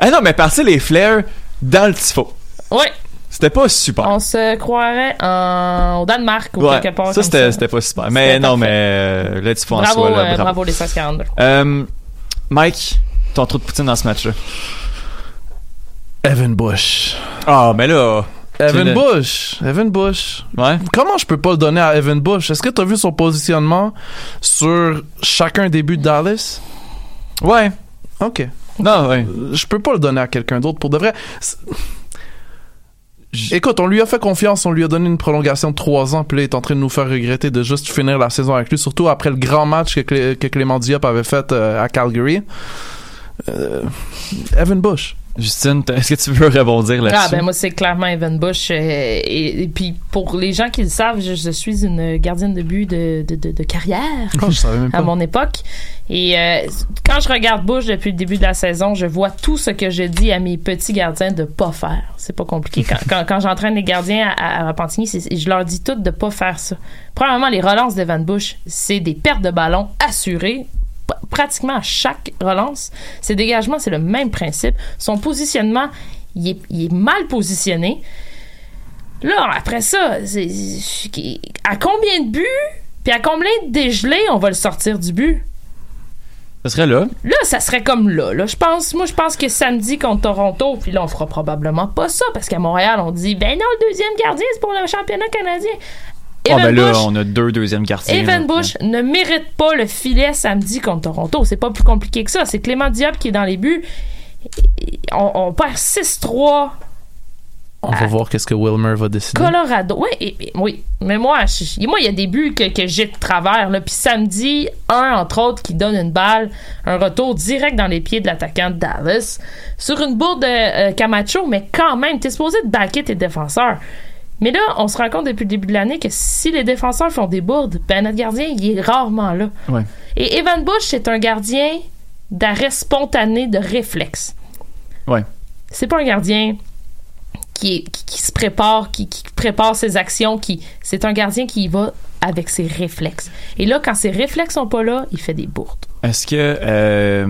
Ah non, mais partir les flares dans le tifo. Ouais, C'était pas super. on se croirait en... au Danemark ou Ouais, quelque part. ça c'était c'était pas super. Mais C'était non, parfait. mais euh, le tifo en Bravo, soi, là, euh, bravo. bravo les 1642. Euh, Mike, ton trou de poutine dans ce match-là. Evan Bush. Ah, mais là. Evan Bush. Evan Bush. Ouais. Comment je peux pas le donner à Evan Bush? Est-ce que t'as vu son positionnement sur chacun des buts de Dallas? Ouais. Ok. Non, ouais. Je peux pas le donner à quelqu'un d'autre pour de vrai. Écoute, on lui a fait confiance, on lui a donné une prolongation de trois ans, puis là, il est en train de nous faire regretter de juste finir la saison avec lui, surtout après le grand match que, Clé- que Clément Diop avait fait euh, à Calgary. Euh, Evan Bush. Justine, est-ce que tu veux rebondir là-dessus? Ah ben moi c'est clairement Evan Bush euh, et, et puis pour les gens qui le savent je, je suis une gardienne de but de, de, de, de carrière Oh, je savais même à pas. mon époque et euh, quand je regarde Bush depuis le début de la saison je vois tout ce que je dis à mes petits gardiens de pas faire c'est pas compliqué quand, quand, quand j'entraîne les gardiens à, à Repentigny je leur dis tout de pas faire ça premièrement les relances d'Evan Bush c'est des pertes de ballon assurées pratiquement à chaque relance. Ses dégagements, c'est le même principe. Son positionnement, il est, il est mal positionné. Là, après ça, à combien de buts, puis à combien de dégelés on va le sortir du but? Ça serait là. Là, ça serait comme là. là. Je pense, moi, je pense que samedi contre Toronto, puis là, on fera probablement pas ça, parce qu'à Montréal, on dit, ben non, le deuxième gardien, c'est pour le championnat canadien. Ah, Evan ben là, Bush- on a deux deuxièmes gardiens. Evan là. Bush ne mérite pas le filet samedi contre Toronto. C'est pas plus compliqué que ça. C'est Clément Diop qui est dans les buts. On, on perd 6-3 On va voir qu'est-ce que Wilmer va décider. Colorado. Oui, et- et- oui. Mais moi, je- moi, il y a des buts que, que j'ai de travers. Là. Puis samedi, un, entre autres, qui donne une balle, un retour direct dans les pieds de l'attaquant de Dallas, sur une bourde de euh, Camacho, mais quand même, t'es supposé de backer tes défenseurs. Mais là, on se rend compte depuis le début de l'année que si les défenseurs font des bourdes, ben notre gardien, il est rarement là. Ouais. Et Evan Bush, c'est un gardien d'arrêt spontané de réflexe. Ouais. C'est pas un gardien qui, est- qui, qui se prépare, qui, qui prépare ses actions, qui c'est un gardien qui y va avec ses réflexes. Et là, quand ses réflexes sont pas là, il fait des bourdes. Est-ce que euh,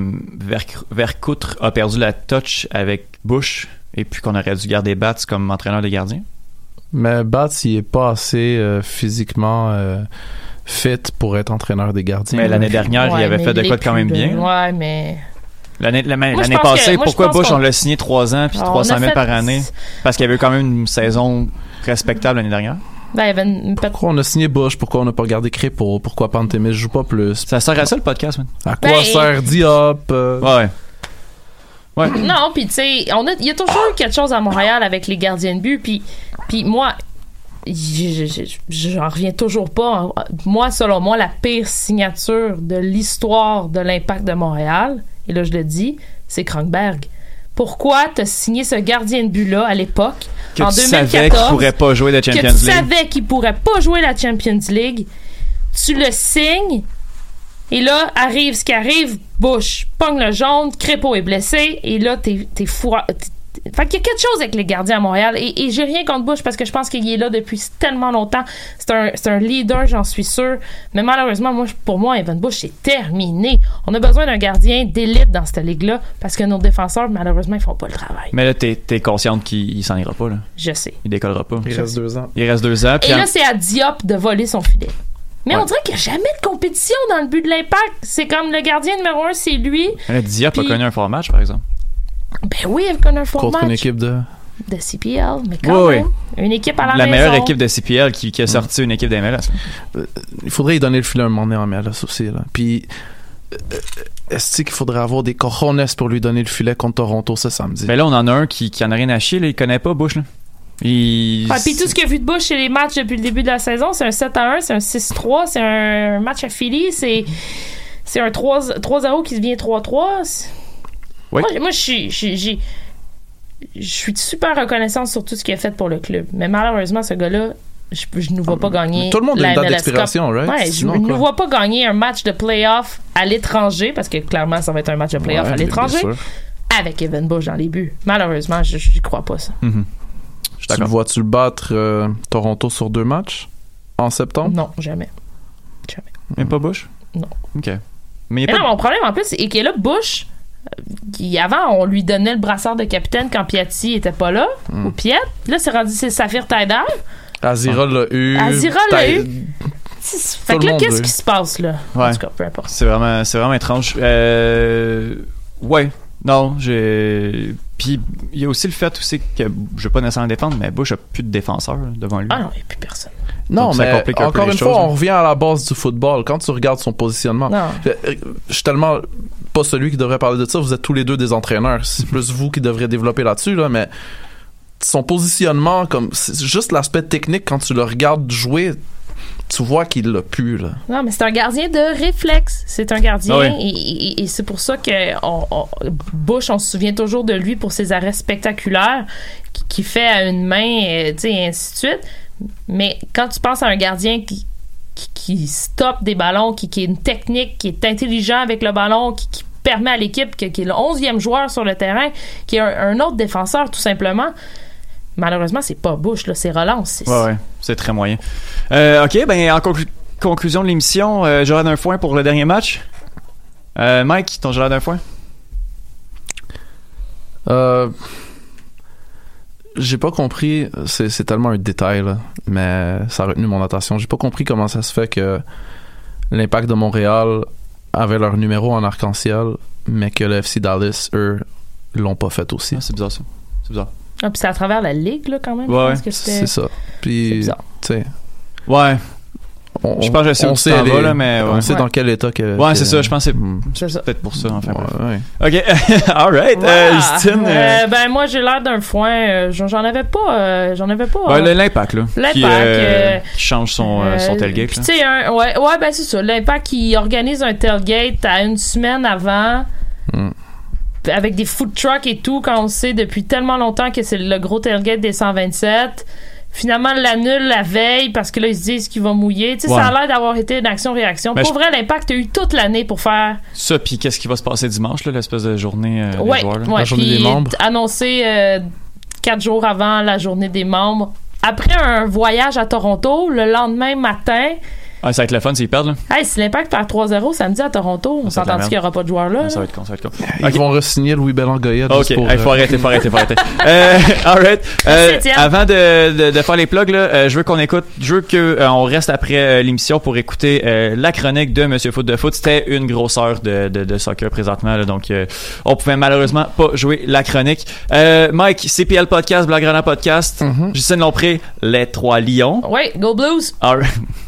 Verc- Vercoutre a perdu la touch avec Bush et puis qu'on aurait dû garder Bats comme entraîneur des gardiens? Mais Bats, il est pas assez euh, physiquement euh, fit pour être entraîneur des gardiens. Mais l'année dernière, Ouais, il avait fait de quoi de quand même bien. de- Ouais, mais L'année passée, que- moi, je pourquoi Bush, on l'a signé trois ans puis On a 300 000 fait- par année? Parce qu'il y avait eu quand même une saison respectable l'année dernière. ben, Pourquoi on a signé Bush? Pourquoi on n'a pas gardé Crépeau? Pourquoi Pantémis joue pas plus? Ça sert à ça le podcast, man? À quoi Ben, sert Diop? euh? Ouais. Ouais. Non, puis tu sais, on a- il y a toujours eu quelque chose à Montréal avec les gardiens de but, puis puis moi, je- je- je- j'en reviens toujours pas. Moi, selon moi, la pire signature de l'histoire de l'impact de Montréal, et là je le dis, c'est Krankberg. Pourquoi t'as signé ce gardien de but-là à l'époque, Que en tu savais 2014, qu'il pourrait pas jouer que Champions tu League? savais qu'il pourrait pas jouer la Champions League, tu le signes, et là, arrive ce qui arrive, Bush pogne le jaune, Crépeau est blessé, et là, t'es, t'es fou. Fait qu'il y a quelque chose avec les gardiens à Montréal, et, et j'ai rien contre Bush parce que je pense qu'il est là depuis tellement longtemps. C'est un, c'est un leader, j'en suis sûr. Mais malheureusement, moi, pour moi, Evan Bush, c'est terminé. On a besoin d'un gardien d'élite dans cette ligue-là parce que nos défenseurs, malheureusement, ils font pas le travail. Mais là, t'es t'es consciente qu'il il s'en ira pas, là? Je sais. Il décollera pas. Il reste deux ans. Il reste deux ans. Et en- là, c'est à Diop de voler son filet. Mais Ouais. on dirait qu'il n'y a jamais de compétition dans le but de l'impact. C'est comme le gardien numéro un, c'est lui. Là, Diop a Puis- connu un fort match, par exemple. Ben oui, il connaît un fort Contre une match équipe de. de CPL, mais quand Oui, même, une équipe à la, La maison. meilleure équipe de CPL qui, qui a sorti une équipe d'MLS. Il faudrait y donner le filet un moment donné en MLS aussi. Là. Puis, euh, est-ce qu'il faudrait avoir des cojones pour lui donner le filet contre Toronto ce samedi? Mais là, on en a un qui, qui en a rien à chier, là. Il connaît pas Bush, là. Il... Ah, puis tout ce qu'il a vu de Bush chez les matchs depuis le début de la saison, c'est un 7 à 1, c'est un 6-3, c'est un match à Philly, c'est c'est un 3 3-0 qui devient 3-3. C'est- Oui. Moi, moi, je suis j'ai- je suis super reconnaissante sur tout ce qu'il a fait pour le club. Mais malheureusement, ce gars-là, je je ne vois pas gagner. Tout le monde a une date d'expiration, right? Ouais, je ne vois pas gagner un match de playoff à l'étranger, parce que clairement, ça va être un match de playoff Ouais, à l'étranger, avec Evan Bush dans les buts. Malheureusement, je n'y crois pas ça. Mhm. Je suis Tu le vois-tu battre euh, Toronto sur deux matchs en septembre? Non, jamais. Même pas Bush? Non. OK. Mais non, mon problème en plus, c'est que là, Bush, euh, qui avant, on lui donnait le brassard de capitaine quand Piatti était pas là, Hmm. ou Piet. Là, c'est rendu c'est Saphir Taider. Azira l'a eu. Azira l'a eu. Fait Tout que le là, monde qu'est-ce qui se passe là? Ouais. En tout cas, peu importe. C'est vraiment, c'est vraiment étrange. Euh... Ouais. Non, j'ai... Puis, il y a aussi le fait aussi que, je vais pas nécessairement défendre, mais Bush a plus de défenseurs devant lui. Ah non, il n'y a plus personne. Non, Donc, mais un encore une choses, fois, hein. on revient à la base du football. Quand tu regardes son positionnement, Non. je, je suis tellement pas celui qui devrait parler de ça. Vous êtes tous les deux des entraîneurs. C'est plus vous qui devriez développer là-dessus, là, mais son positionnement, comme c'est juste l'aspect technique quand tu le regardes jouer, tu vois qu'il l'a pu là. Non, mais c'est un gardien de réflexe. C'est un gardien Ah oui. et, et- et c'est pour ça que on, on- Bush, on se souvient toujours de lui pour ses arrêts spectaculaires qui, qui fait à une main, euh, tu sais, et ainsi de suite. Mais quand tu penses à un gardien qui, qui, qui stoppe des ballons, qui, qui a une technique, qui est intelligent avec le ballon, qui, qui permet à l'équipe, qui est le 11e joueur sur le terrain, qui est un, un autre défenseur tout simplement, malheureusement, c'est pas Bush, là, c'est Roland. C'est, Ouais, ouais, c'est très moyen. Euh, ok, ben en conclu- conclusion de l'émission, euh, j'aurai d'un foin pour le dernier match. Euh, Mike, ton Gérard d'un foin? Euh, j'ai pas compris, c'est, c'est tellement un détail, là, mais ça a retenu mon attention. J'ai pas compris comment ça se fait que l'impact de Montréal avait leur numéro en arc-en-ciel, mais que le FC Dallas, eux, l'ont pas fait aussi. Ah, c'est bizarre ça. C'est bizarre. Ah, puis c'est à travers la ligue, là, quand même. Ouais, C'est ça. C'est Puis, bizarre. tu sais, Ouais, on, Je pense que je sais on sait là, mais on ouais. sait Ouais. dans quel état que. ouais, c'est ça, je pense que c'est Hmm. C'est ça. peut-être pour ça, enfin. Ouais, ouais. Ok, alright. Euh, Voilà. Justine, euh, Euh, ben moi j'ai l'air d'un foin. euh, j'en j'en avais pas. euh, j'en avais pas. euh, l'impact, là. L'impact, Qui, euh, euh, qui change son, euh, son euh, tailgate. tu sais, un- ouais, ouais, ben c'est ça. L'impact qui organise un tailgate à une semaine avant. Mm. Avec des food trucks et tout, quand on sait depuis tellement longtemps que c'est le gros tailgate des 127. Finalement, l'annule la veille parce que là, ils se disent qu'il va mouiller. Tu sais, Ouais. ça a l'air d'avoir été une action-réaction. Ben, Pour je- vrai, l'impact a eu toute l'année pour faire Ça, puis qu'est-ce qui va se passer dimanche, là, l'espèce de journée euh, des ouais, joueurs, ouais, La journée des membres. Annoncé euh, quatre jours avant la journée des membres. Après un voyage à Toronto, le lendemain matin, Ah, ça va être le fun s'ils perdent, là. hey, si l'impact perd 3-0 samedi à Toronto, on la s'entend qu'il n'y aura pas de joueurs là. Ah, Ça va être con, ça va être con. Ils Ok. vont re-signer Louis Bellangoyette. Ok, pour, il faut euh, arrêter, faut arrêter, faut arrêter. Euh, alright. Euh, avant de, de, de faire les plugs, là, euh, je veux qu'on écoute, je veux que euh, on reste après euh, l'émission pour écouter euh, la chronique de Monsieur Foot de Foot. C'était une grosse heure de, de, de soccer présentement, là, donc euh, on pouvait malheureusement pas jouer la chronique. Euh, Mike, CPL Podcast, Blagrana Podcast, Mhm. Justine Lompré, Les Trois Lions. Ouais, Go Blues!